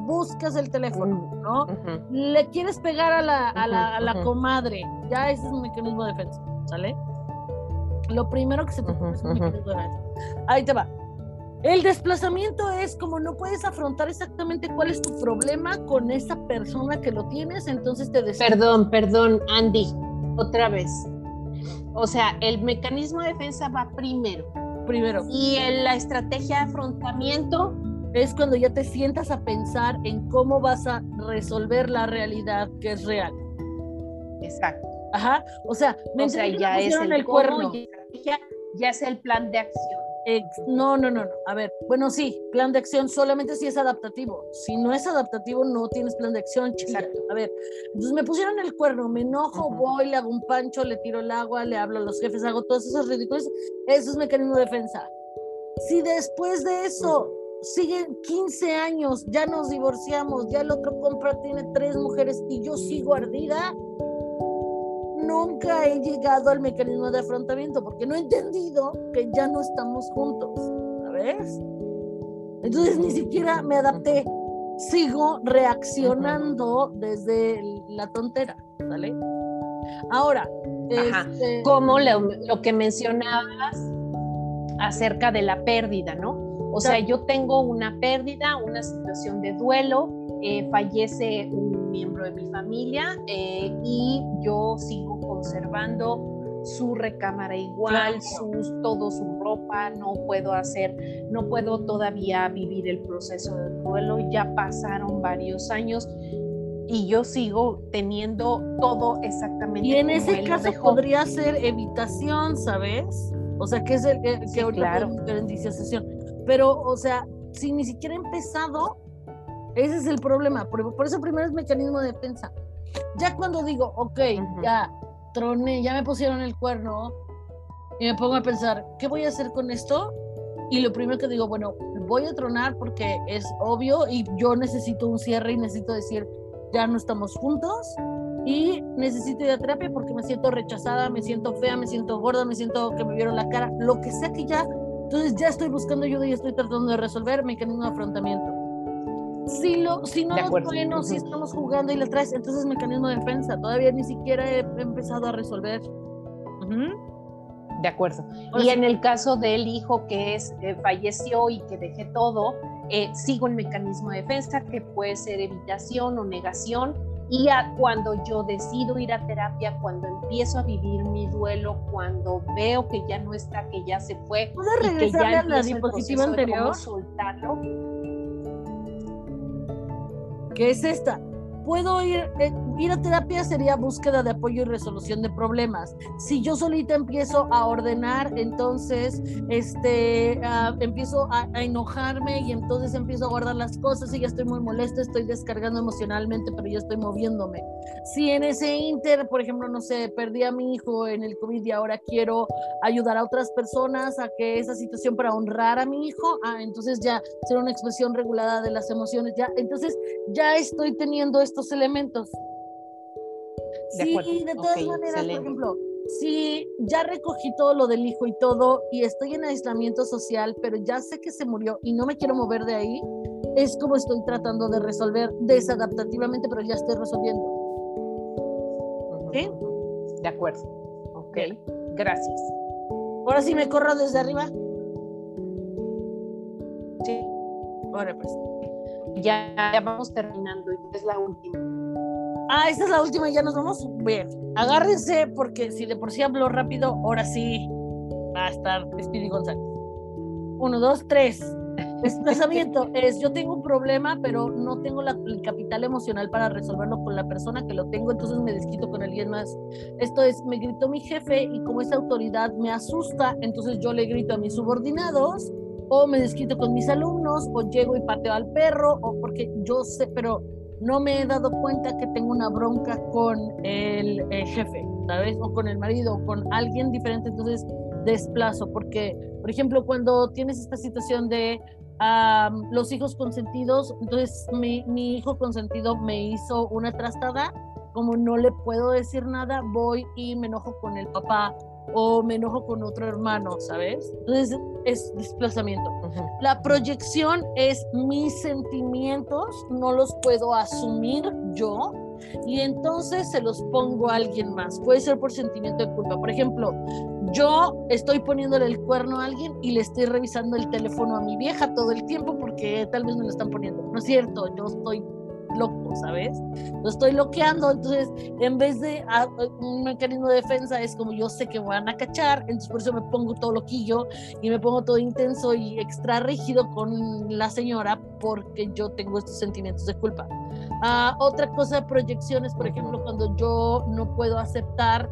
Speaker 2: buscas el teléfono, ¿no? Le quieres pegar a la, a la, a la comadre, ya ese es un mecanismo de defensa, ¿sale? Lo primero que se te ocurre es un mecanismo de defensa. Ahí te va. El desplazamiento es como no puedes afrontar exactamente cuál es tu problema con esa persona que lo tienes, entonces te des
Speaker 1: Perdón, perdón, Andy, otra vez. O sea, el mecanismo de defensa va primero.
Speaker 2: Primero.
Speaker 1: Y en la estrategia de afrontamiento
Speaker 2: es cuando ya te sientas a pensar en cómo vas a resolver la realidad que es real.
Speaker 1: Exacto.
Speaker 2: Ajá. O sea,
Speaker 1: o sea ya es el, el cuerno. Ya, ya es el plan de acción
Speaker 2: no, no, no, no. A ver, bueno, sí, plan de acción solamente si es adaptativo. Si no es adaptativo, no tienes plan de acción. Exacto. A ver, entonces me pusieron el cuerno, me enojo, voy, le hago un pancho, le tiro el agua, le hablo a los jefes, hago todos esos ridículos. Eso es mecanismo de defensa. Si después de eso siguen 15 años, ya nos divorciamos, ya el otro compra tiene tres mujeres y yo sigo ardida, nunca he llegado al mecanismo de afrontamiento porque no he entendido que ya no estamos juntos, ¿sabes? Entonces ni siquiera me adapté, sigo reaccionando desde la tontera, ¿vale? Ahora,
Speaker 1: este... como lo, que mencionabas acerca de la pérdida, ¿no? O sea, yo tengo una pérdida, una situación de duelo, eh, fallece un miembro de mi familia eh, y yo sigo conservando su recámara igual, sus, todo su ropa, no puedo hacer, no puedo todavía vivir el proceso de duelo, ya pasaron varios años y yo sigo teniendo todo exactamente.
Speaker 2: Y en ese caso podría ser evitación, ¿sabes? O sea, que es el que, sí, ahorita claro. sesión. Pero, o sea, si ni siquiera he empezado, ese es el problema. Por, por eso primero es mecanismo de defensa. Ya cuando digo, ok, ya troné, ya me pusieron el cuerno y me pongo a pensar, ¿qué voy a hacer con esto? Y lo primero que digo, bueno, voy a tronar porque es obvio y yo necesito un cierre y necesito decir, ya no estamos juntos y necesito ir a terapia porque me siento rechazada, me siento fea, me siento gorda, me siento que me vieron la cara, lo que sea que ya, entonces ya estoy buscando ayuda y estoy tratando de resolver mecanismo de afrontamiento. Si, lo, si no los bueno, si estamos jugando y le traes, entonces mecanismo de defensa. Todavía ni siquiera he empezado a resolver.
Speaker 1: De acuerdo. y en el caso del hijo que es eh, falleció y que dejé todo, eh, sigo el mecanismo de defensa que puede ser evitación o negación. Y cuando yo decido ir a terapia, cuando empiezo a vivir mi duelo, cuando veo que ya no está, que ya se fue,
Speaker 2: que ya a la diapositiva anterior?
Speaker 1: soltarlo,
Speaker 2: que es esta. Puedo ir, eh, ir a terapia sería búsqueda de apoyo y resolución de problemas. Si yo solita empiezo a ordenar, entonces este, ah, empiezo a, enojarme y entonces empiezo a guardar las cosas y ya estoy muy molesta, estoy descargando emocionalmente, pero ya estoy moviéndome. Si en ese inter, por ejemplo, no sé, perdí a mi hijo en el COVID y ahora quiero ayudar a otras personas a que esa situación para honrar a mi hijo, ah, entonces ya será una expresión regulada de las emociones, ya, entonces ya estoy teniendo estos elementos sí, de todas maneras, por ejemplo, si ya recogí todo lo del hijo y todo y estoy en aislamiento social, pero ya sé que se murió y no me quiero mover de ahí, es como estoy tratando de resolver desadaptativamente, pero ya estoy resolviendo.
Speaker 1: ¿Sí? De acuerdo. Ok, gracias.
Speaker 2: Ahora sí me corro desde arriba.
Speaker 1: Sí.
Speaker 2: Ahora pues.
Speaker 1: Ya, ya vamos terminando y es la última.
Speaker 2: Ah, esta es la última y ya nos vamos. Bien, agárrense porque si de por sí hablo rápido, ahora sí va a estar Speedy González. Uno, dos, tres. Desplazamiento es, yo tengo un problema, pero no tengo la, el capital emocional para resolverlo con la persona que lo tengo, entonces me desquito con alguien más. Esto es, me gritó mi jefe y como esa autoridad me asusta, entonces yo le grito a mis subordinados o me desquito con mis alumnos o llego y pateo al perro o porque yo sé, pero no me he dado cuenta que tengo una bronca con el, eh, jefe, ¿sabes? O con el marido, o con alguien diferente, entonces desplazo, porque, por ejemplo, cuando tienes esta situación de los hijos consentidos, entonces mi, mi, hijo consentido me hizo una trastada como no le puedo decir nada, voy y me enojo con el papá o me enojo con otro hermano, ¿sabes? Entonces es desplazamiento. La proyección es mis sentimientos, no los puedo asumir yo y entonces se los pongo a alguien más. Puede ser por sentimiento de culpa. Por ejemplo, yo estoy poniéndole el cuerno a alguien y le estoy revisando el teléfono a mi vieja todo el tiempo porque tal vez me lo están poniendo. No es cierto, yo estoy loco, ¿sabes? Lo estoy bloqueando, entonces en vez de ah, un mecanismo de defensa es como yo sé que van a cachar, entonces por eso me pongo todo loquillo y me pongo todo intenso y extra rígido con la señora porque yo tengo estos sentimientos de culpa. Ah, otra cosa, proyecciones, por ejemplo, cuando yo no puedo aceptar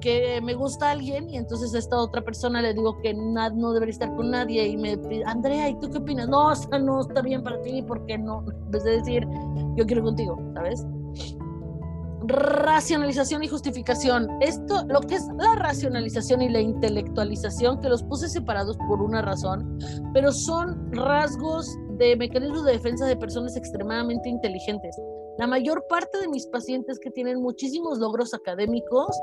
Speaker 2: que me gusta alguien y entonces a esta otra persona le digo que no debería estar con nadie y me pide, Andrea, ¿y tú qué opinas? No, o sea, no está bien para ti, ¿por qué no? En vez de decir, yo quiero contigo, ¿sabes? Racionalización y justificación. Esto, lo que es la racionalización y la intelectualización, que los puse separados por una razón, pero son rasgos de mecanismos de defensa de personas extremadamente inteligentes. La mayor parte de mis pacientes que tienen muchísimos logros académicos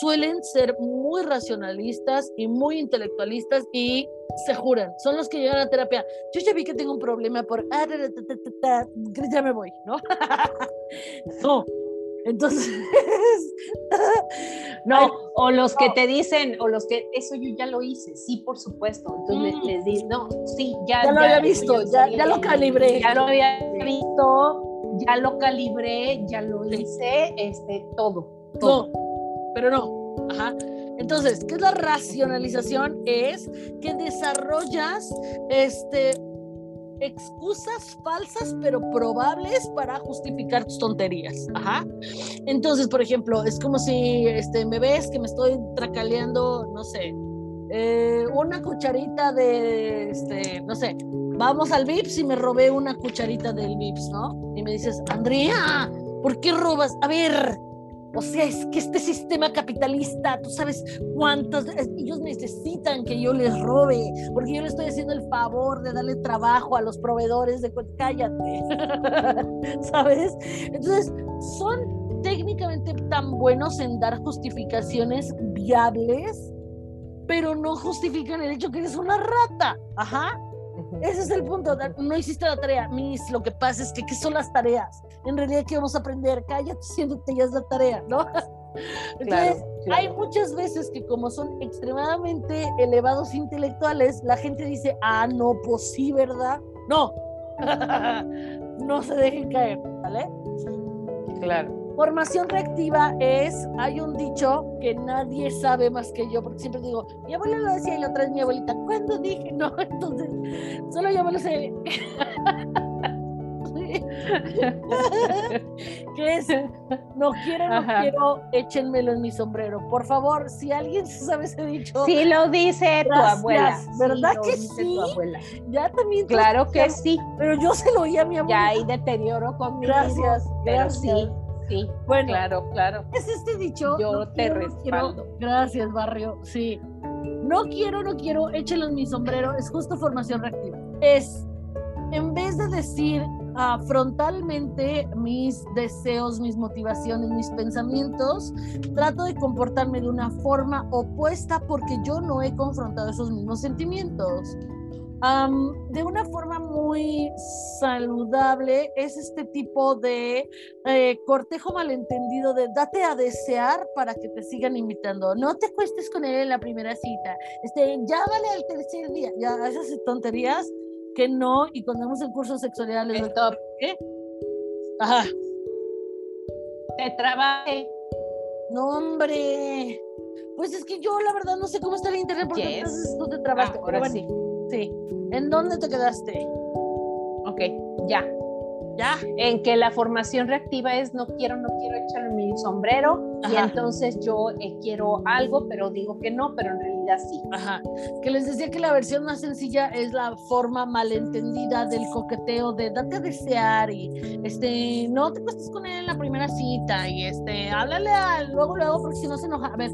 Speaker 2: suelen ser muy racionalistas y muy intelectualistas y se juran, son los que llegan a terapia. Yo ya vi que tengo un problema por, ah, ya me voy, ¿no? no. Entonces,
Speaker 1: no, o los que te dicen, o los que, eso yo ya lo hice, sí, por supuesto. Entonces mm. les, dices, no, sí, ya.
Speaker 2: Ya lo había visto, ya, ya lo calibré.
Speaker 1: Ya lo había visto, ya lo calibré, ya lo hice, este, todo, todo.
Speaker 2: pero no. Ajá. Entonces, ¿qué es la racionalización? Es que desarrollas este, excusas falsas pero probables para justificar tus tonterías. Ajá. Entonces, por ejemplo, es como si este, me ves que me estoy tracaleando, no sé, eh, una cucharita de, este, no sé, vamos al VIPS y me robé una cucharita del VIPS, ¿no? Y me dices, Andrea, ¿por qué robas? A ver, o sea, es que este sistema capitalista, tú sabes cuántos, ellos necesitan que yo les robe, porque yo les estoy haciendo el favor de darle trabajo a los proveedores de... Cállate, ¿sabes? Entonces, son técnicamente tan buenos en dar justificaciones viables, pero no justifican el hecho que eres una rata. Ajá. Ese es el punto. No hiciste la tarea. Miss, lo que pasa es que, ¿qué son las tareas? En realidad, ¿qué vamos a aprender? Cállate, siéntate, ya es la tarea, ¿no? Entonces, hay muchas veces que como son extremadamente elevados intelectuales, la gente dice, ah, no, pues sí, ¿verdad? No, no se dejen caer, ¿vale?
Speaker 1: Claro.
Speaker 2: Formación reactiva es, hay un dicho que nadie sabe más que yo, porque siempre digo, mi abuela lo decía y la otra es mi abuelita, ¿cuándo dije? No, entonces, solo yo me lo sé. ¿Qué es? No quiero, no quiero, échenmelo en mi sombrero. Por favor, si alguien sabe ese dicho.
Speaker 1: Sí lo dice tu abuela.
Speaker 2: ¿Verdad que sí? Ya también.
Speaker 1: Claro que sí.
Speaker 2: Pero yo se lo oí a mi abuela.
Speaker 1: Ya hay deterioro conmigo.
Speaker 2: Gracias, gracias.
Speaker 1: sí Sí, bueno, claro, claro.
Speaker 2: Es este dicho.
Speaker 1: Yo te respaldo.
Speaker 2: gracias, barrio. Sí. No quiero, no quiero, échelo en mi sombrero. Es justo formación reactiva. Es, en vez de decir uh, frontalmente mis deseos, mis motivaciones, mis pensamientos, trato de comportarme de una forma opuesta porque yo no he confrontado esos mismos sentimientos de una forma muy saludable es este tipo de eh, cortejo malentendido de date a desear para que te sigan invitando. No te cuestes con él en la primera cita. Este, llámale al tercer día. Ya, esas tonterías que no. Y cuando vemos el curso sexualidad les
Speaker 1: ¿Qué?
Speaker 2: Ajá.
Speaker 1: Te trabaje.
Speaker 2: No, hombre. Pues es que yo la verdad no sé cómo está el internet porque yes. tú te trabajas.
Speaker 1: ahora sí.
Speaker 2: Sí. ¿En dónde te quedaste?
Speaker 1: Ok, ya.
Speaker 2: ¿Ya?
Speaker 1: En que la formación reactiva es no quiero, no quiero echarme mi sombrero y entonces yo eh, quiero algo, pero digo que no, pero en realidad sí.
Speaker 2: Ajá. Que les decía que la versión más sencilla es la forma malentendida del coqueteo de date a desear y este, no te cuestes con él en la primera cita y este, háblale a, luego, luego, porque si no se enoja. A ver,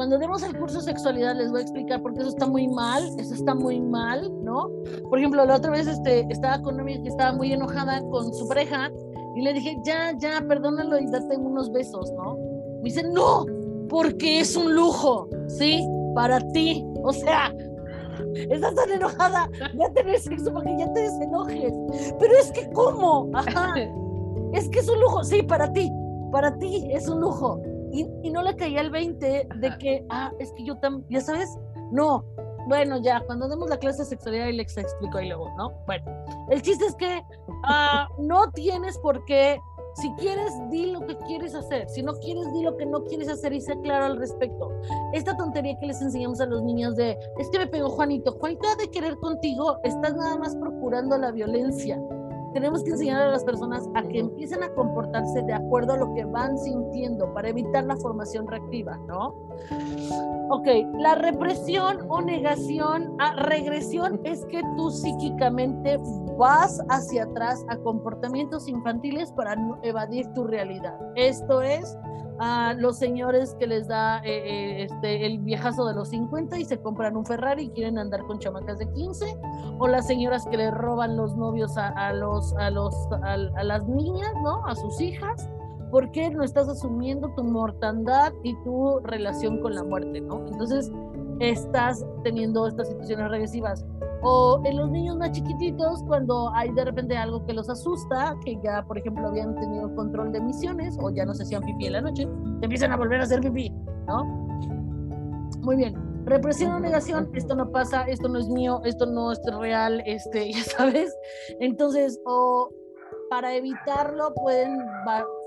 Speaker 2: cuando demos el curso de sexualidad les voy a explicar por qué eso está muy mal, eso está muy mal, ¿no? Por ejemplo, la otra vez este, estaba con una amiga que estaba muy enojada con su pareja Y le dije, ya, ya, perdónalo y date unos besos, ¿no? Me dice, no, porque es un lujo, ¿sí? Para ti. O sea, estás tan enojada voy a tener sexo para que ya te desenojes. Pero es que, ¿cómo? Ajá. Es que es un lujo, sí, para ti, para ti es un lujo. Y, y no le caía el 20 de que, ah, es que yo también, ya sabes, no, bueno, ya, cuando demos la clase de sexualidad y les explico ahí luego, ¿no? Bueno, el chiste es que uh, no tienes por qué, si quieres, di lo que quieres hacer, si no quieres, di lo que no quieres hacer y sé claro al respecto. Esta tontería que les enseñamos a los niños de, es que me pegó Juanito, Juanito ha de querer contigo, estás nada más procurando la violencia tenemos que enseñar a las personas a que empiecen a comportarse de acuerdo a lo que van sintiendo para evitar la formación reactiva, ¿no? Ok, la represión o negación a regresión es que tú psíquicamente vas hacia atrás a comportamientos infantiles para evadir tu realidad. Esto es a los señores que les da eh, eh, este, el viejazo de los 50 y se compran un Ferrari y quieren andar con chamacas de 15, o las señoras que le roban los novios a, los, a, los, a, las niñas, ¿no? A sus hijas. ¿Por qué no estás asumiendo tu mortandad y tu relación con la muerte, ¿no? Entonces, estás teniendo estas situaciones regresivas. O en los niños más chiquititos, cuando hay de repente algo que los asusta, que ya, por ejemplo, habían tenido control de emisiones o ya no se hacían pipí en la noche, empiezan a volver a hacer pipí, ¿no? Muy bien. Represión o negación, esto no pasa, esto no es mío, esto no es real, este, ya sabes. Entonces, o para evitarlo pueden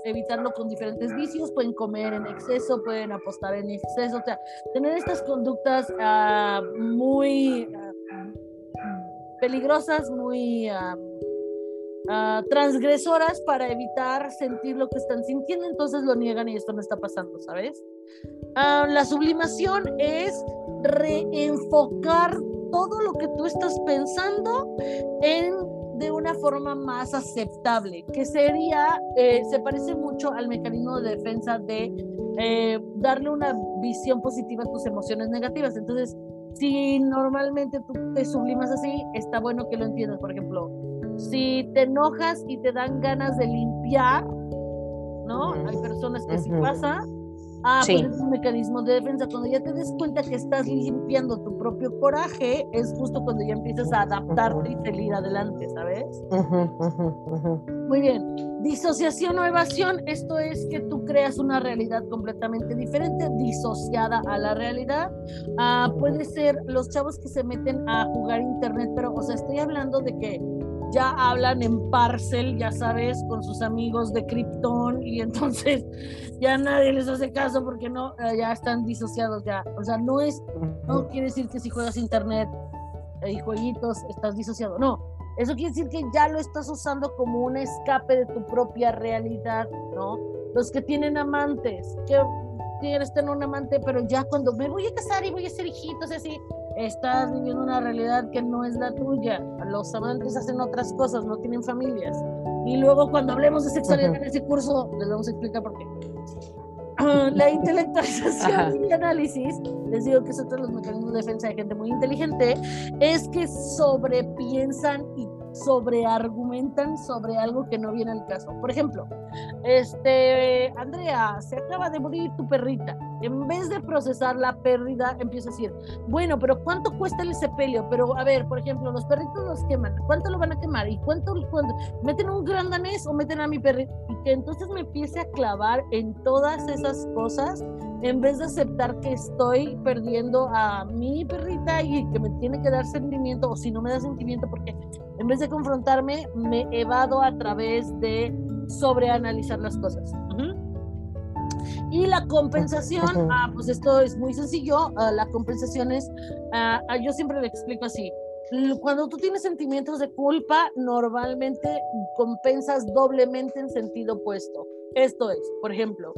Speaker 2: evitarlo con diferentes vicios, pueden comer en exceso, pueden apostar en exceso, o sea, tener estas conductas uh, muy peligrosas, muy uh, transgresoras para evitar sentir lo que están sintiendo, entonces lo niegan y esto no está pasando, ¿sabes? La sublimación es reenfocar todo lo que tú estás pensando en de una forma más aceptable, que sería, eh, se parece mucho al mecanismo de defensa de eh, darle una visión positiva a tus emociones negativas. Entonces, si normalmente tú te sublimas así, está bueno que lo entiendas. Por ejemplo, si te enojas y te dan ganas de limpiar, ¿no? Hay personas que sí pasa. Ah, pues es un mecanismo de defensa. Cuando ya te des cuenta que estás limpiando tu propio coraje, es justo cuando ya empiezas a adaptarte y salir adelante, ¿sabes? Muy bien. Disociación o evasión, esto es que tú creas una realidad completamente diferente, disociada a la realidad. Ah, puede ser los chavos que se meten a jugar internet, pero, o sea, estoy hablando de que ya hablan en parcel, ya sabes, con sus amigos de Krypton y entonces ya nadie les hace caso porque no, eh, ya están disociados ya. O sea, no es, no quiere decir que si juegas internet y jueguitos estás disociado, no eso quiere decir que ya lo estás usando como un escape de tu propia realidad, ¿no? Los que tienen amantes, que quieres tener un amante, pero ya cuando me voy a casar y voy a ser hijitos, así, estás viviendo una realidad que no es la tuya. Los amantes hacen otras cosas, no tienen familias. Y luego cuando hablemos de sexualidad en ese curso, les vamos a explicar por qué. la intelectualización y análisis, les digo que es otro de los mecanismos de defensa de gente muy inteligente, es que sobrepiensan y sobreargumentan sobre algo que no viene al caso. Por ejemplo, este, Andrea, se acaba de morir tu perrita. En vez de procesar la pérdida, empieza a decir, bueno, pero ¿cuánto cuesta el sepelio? Pero a ver, por ejemplo, los perritos los queman, ¿cuánto lo van a quemar? ¿Y cuánto, cuánto? meten un gran danés o meten a mi perrito? Y que entonces me empiece a clavar en todas esas cosas en vez de aceptar que estoy perdiendo a mi perrita y que me tiene que dar sentimiento, o si no me da sentimiento, porque en vez de confrontarme, me evado a través de sobreanalizar las cosas. Y la compensación, ah, pues esto es muy sencillo, ah, la compensación es, ah, ah, yo siempre le explico así, cuando tú tienes sentimientos de culpa, normalmente compensas doblemente en sentido opuesto. Esto es, por ejemplo,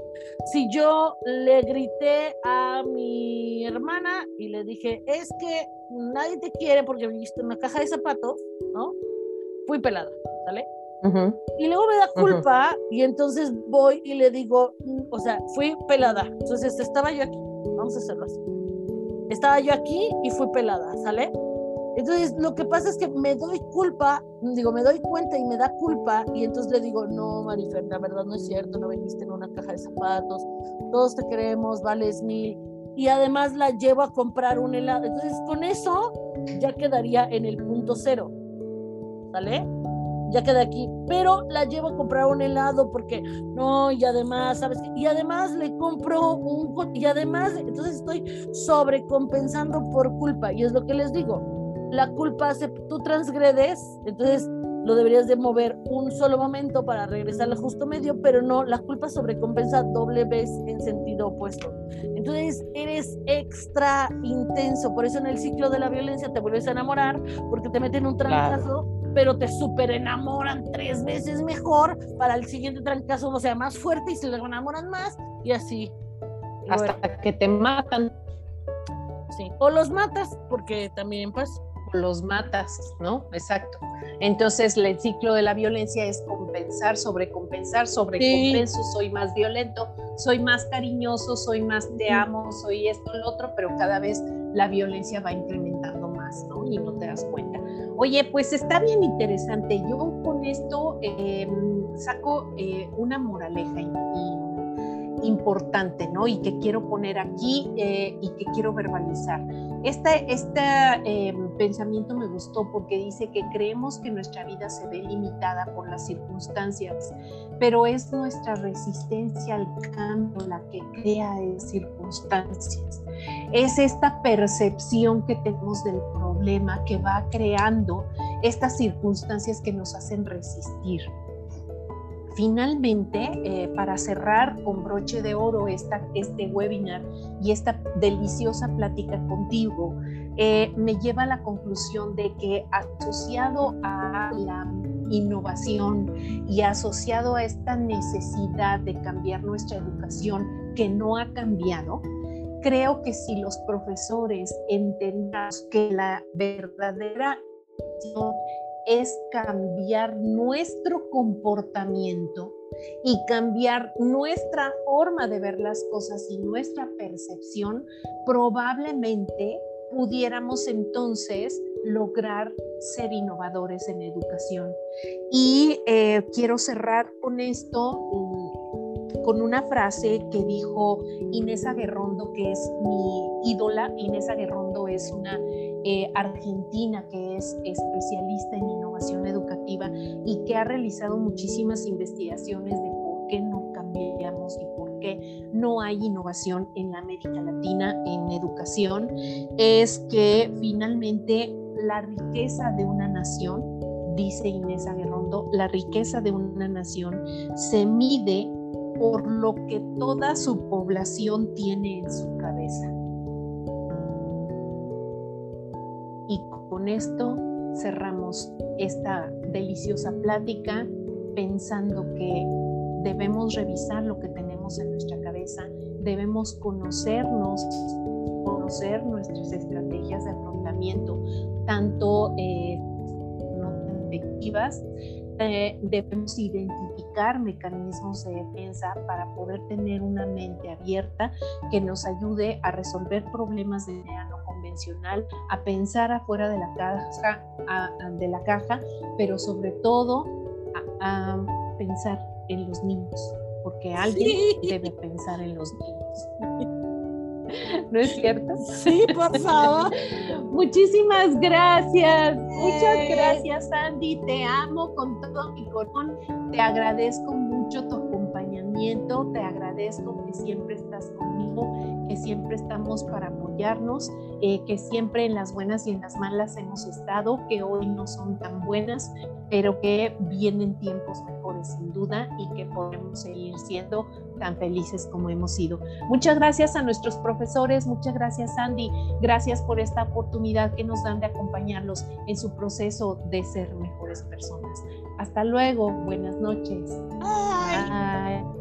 Speaker 2: si yo le grité a mi hermana y le dije, es que nadie te quiere porque viviste en una caja de zapatos, ¿no? Fui pelada, ¿sale? Y luego me da culpa y entonces voy y le digo, mm, o sea, fui pelada. Entonces estaba yo aquí, vamos a hacerlo así. Estaba yo aquí y fui pelada, ¿sale? Entonces, lo que pasa es que me doy culpa, digo, me doy cuenta y me da culpa, y entonces le digo, no, Marifer, la verdad no es cierto, no viniste en una caja de zapatos, todos te queremos, vales mil, y además la llevo a comprar un helado. Entonces, con eso ya quedaría en el punto cero, ¿sale? Ya queda aquí, pero la llevo a comprar un helado porque no, y además, ¿sabes? Y además le compro un, y además, entonces estoy sobrecompensando por culpa, y es lo que les digo, la culpa hace, tú transgredes, entonces lo deberías de mover un solo momento para regresar al justo medio, pero no, la culpa sobrecompensa doble vez en sentido opuesto. Entonces eres extra intenso, por eso en el ciclo de la violencia te vuelves a enamorar, porque te meten un trancazo pero te super enamoran tres veces mejor para el siguiente trancazo o sea más fuerte y se le enamoran más y así.
Speaker 1: Hasta que te matan.
Speaker 2: Sí, o los matas, porque también pasa.
Speaker 1: Los matas, ¿no? Exacto. Entonces el ciclo de la violencia es compensar, sobrecompensar, sobrecompenso, soy más violento, soy más cariñoso, soy más te amo, soy esto, lo otro, pero cada vez la violencia va incrementando más, ¿no? Y no te das cuenta. Oye, pues está bien interesante. Yo con esto em, saco eh, una moraleja importante, ¿no? Y que quiero poner aquí eh, y que quiero verbalizar. Este, este pensamiento me gustó porque dice que creemos que nuestra vida se ve limitada por las circunstancias, pero es nuestra resistencia al cambio la que crea circunstancias. Es esta percepción que tenemos del problema que va creando estas circunstancias que nos hacen resistir. Finalmente, eh, para cerrar con broche de oro esta, este webinar y esta deliciosa plática contigo, eh, me lleva a la conclusión de que asociado a la innovación y asociado a esta necesidad de cambiar nuestra educación que no ha cambiado, creo que si los profesores entendamos que la verdadera es cambiar nuestro comportamiento y cambiar nuestra forma de ver las cosas y nuestra percepción, probablemente pudiéramos entonces lograr ser innovadores en educación. Y eh, quiero cerrar con esto con una frase que dijo Inés Aguerrondo, que es mi ídola. Inés Aguerrondo es una eh, argentina que es especialista en innovación educativa y que ha realizado muchísimas investigaciones de por qué no cambiamos y por qué no hay innovación en la América Latina en educación, es que finalmente la riqueza de una nación, dice Inés Aguerrondo, la riqueza de una nación se mide por lo que toda su población tiene en su Y con esto cerramos esta deliciosa plática pensando que debemos revisar lo que tenemos en nuestra cabeza, debemos conocernos, conocer nuestras estrategias de afrontamiento, tanto eh, no tan efectivas, eh, debemos identificar mecanismos de defensa para poder tener una mente abierta que nos ayude a resolver problemas de manera no convencional, a pensar afuera de la caja, de la caja pero sobre todo a, pensar en los niños, porque alguien debe pensar en los niños. ¿No es cierto?
Speaker 2: Sí, por favor.
Speaker 1: Muchísimas gracias. Muchas eh. gracias, Andy. Te amo con todo mi corazón. Te agradezco mucho tu acompañamiento. Te agradezco que siempre estás conmigo, que siempre estamos para apoyarnos, eh, que siempre en las buenas y en las malas hemos estado, que hoy no son tan buenas, pero que vienen tiempos mejores sin duda y que podemos seguir siendo tan felices como hemos sido. Muchas gracias a nuestros profesores, muchas gracias Andy, gracias por esta oportunidad que nos dan de acompañarlos en su proceso de ser mejores personas. Hasta luego, buenas noches. Bye.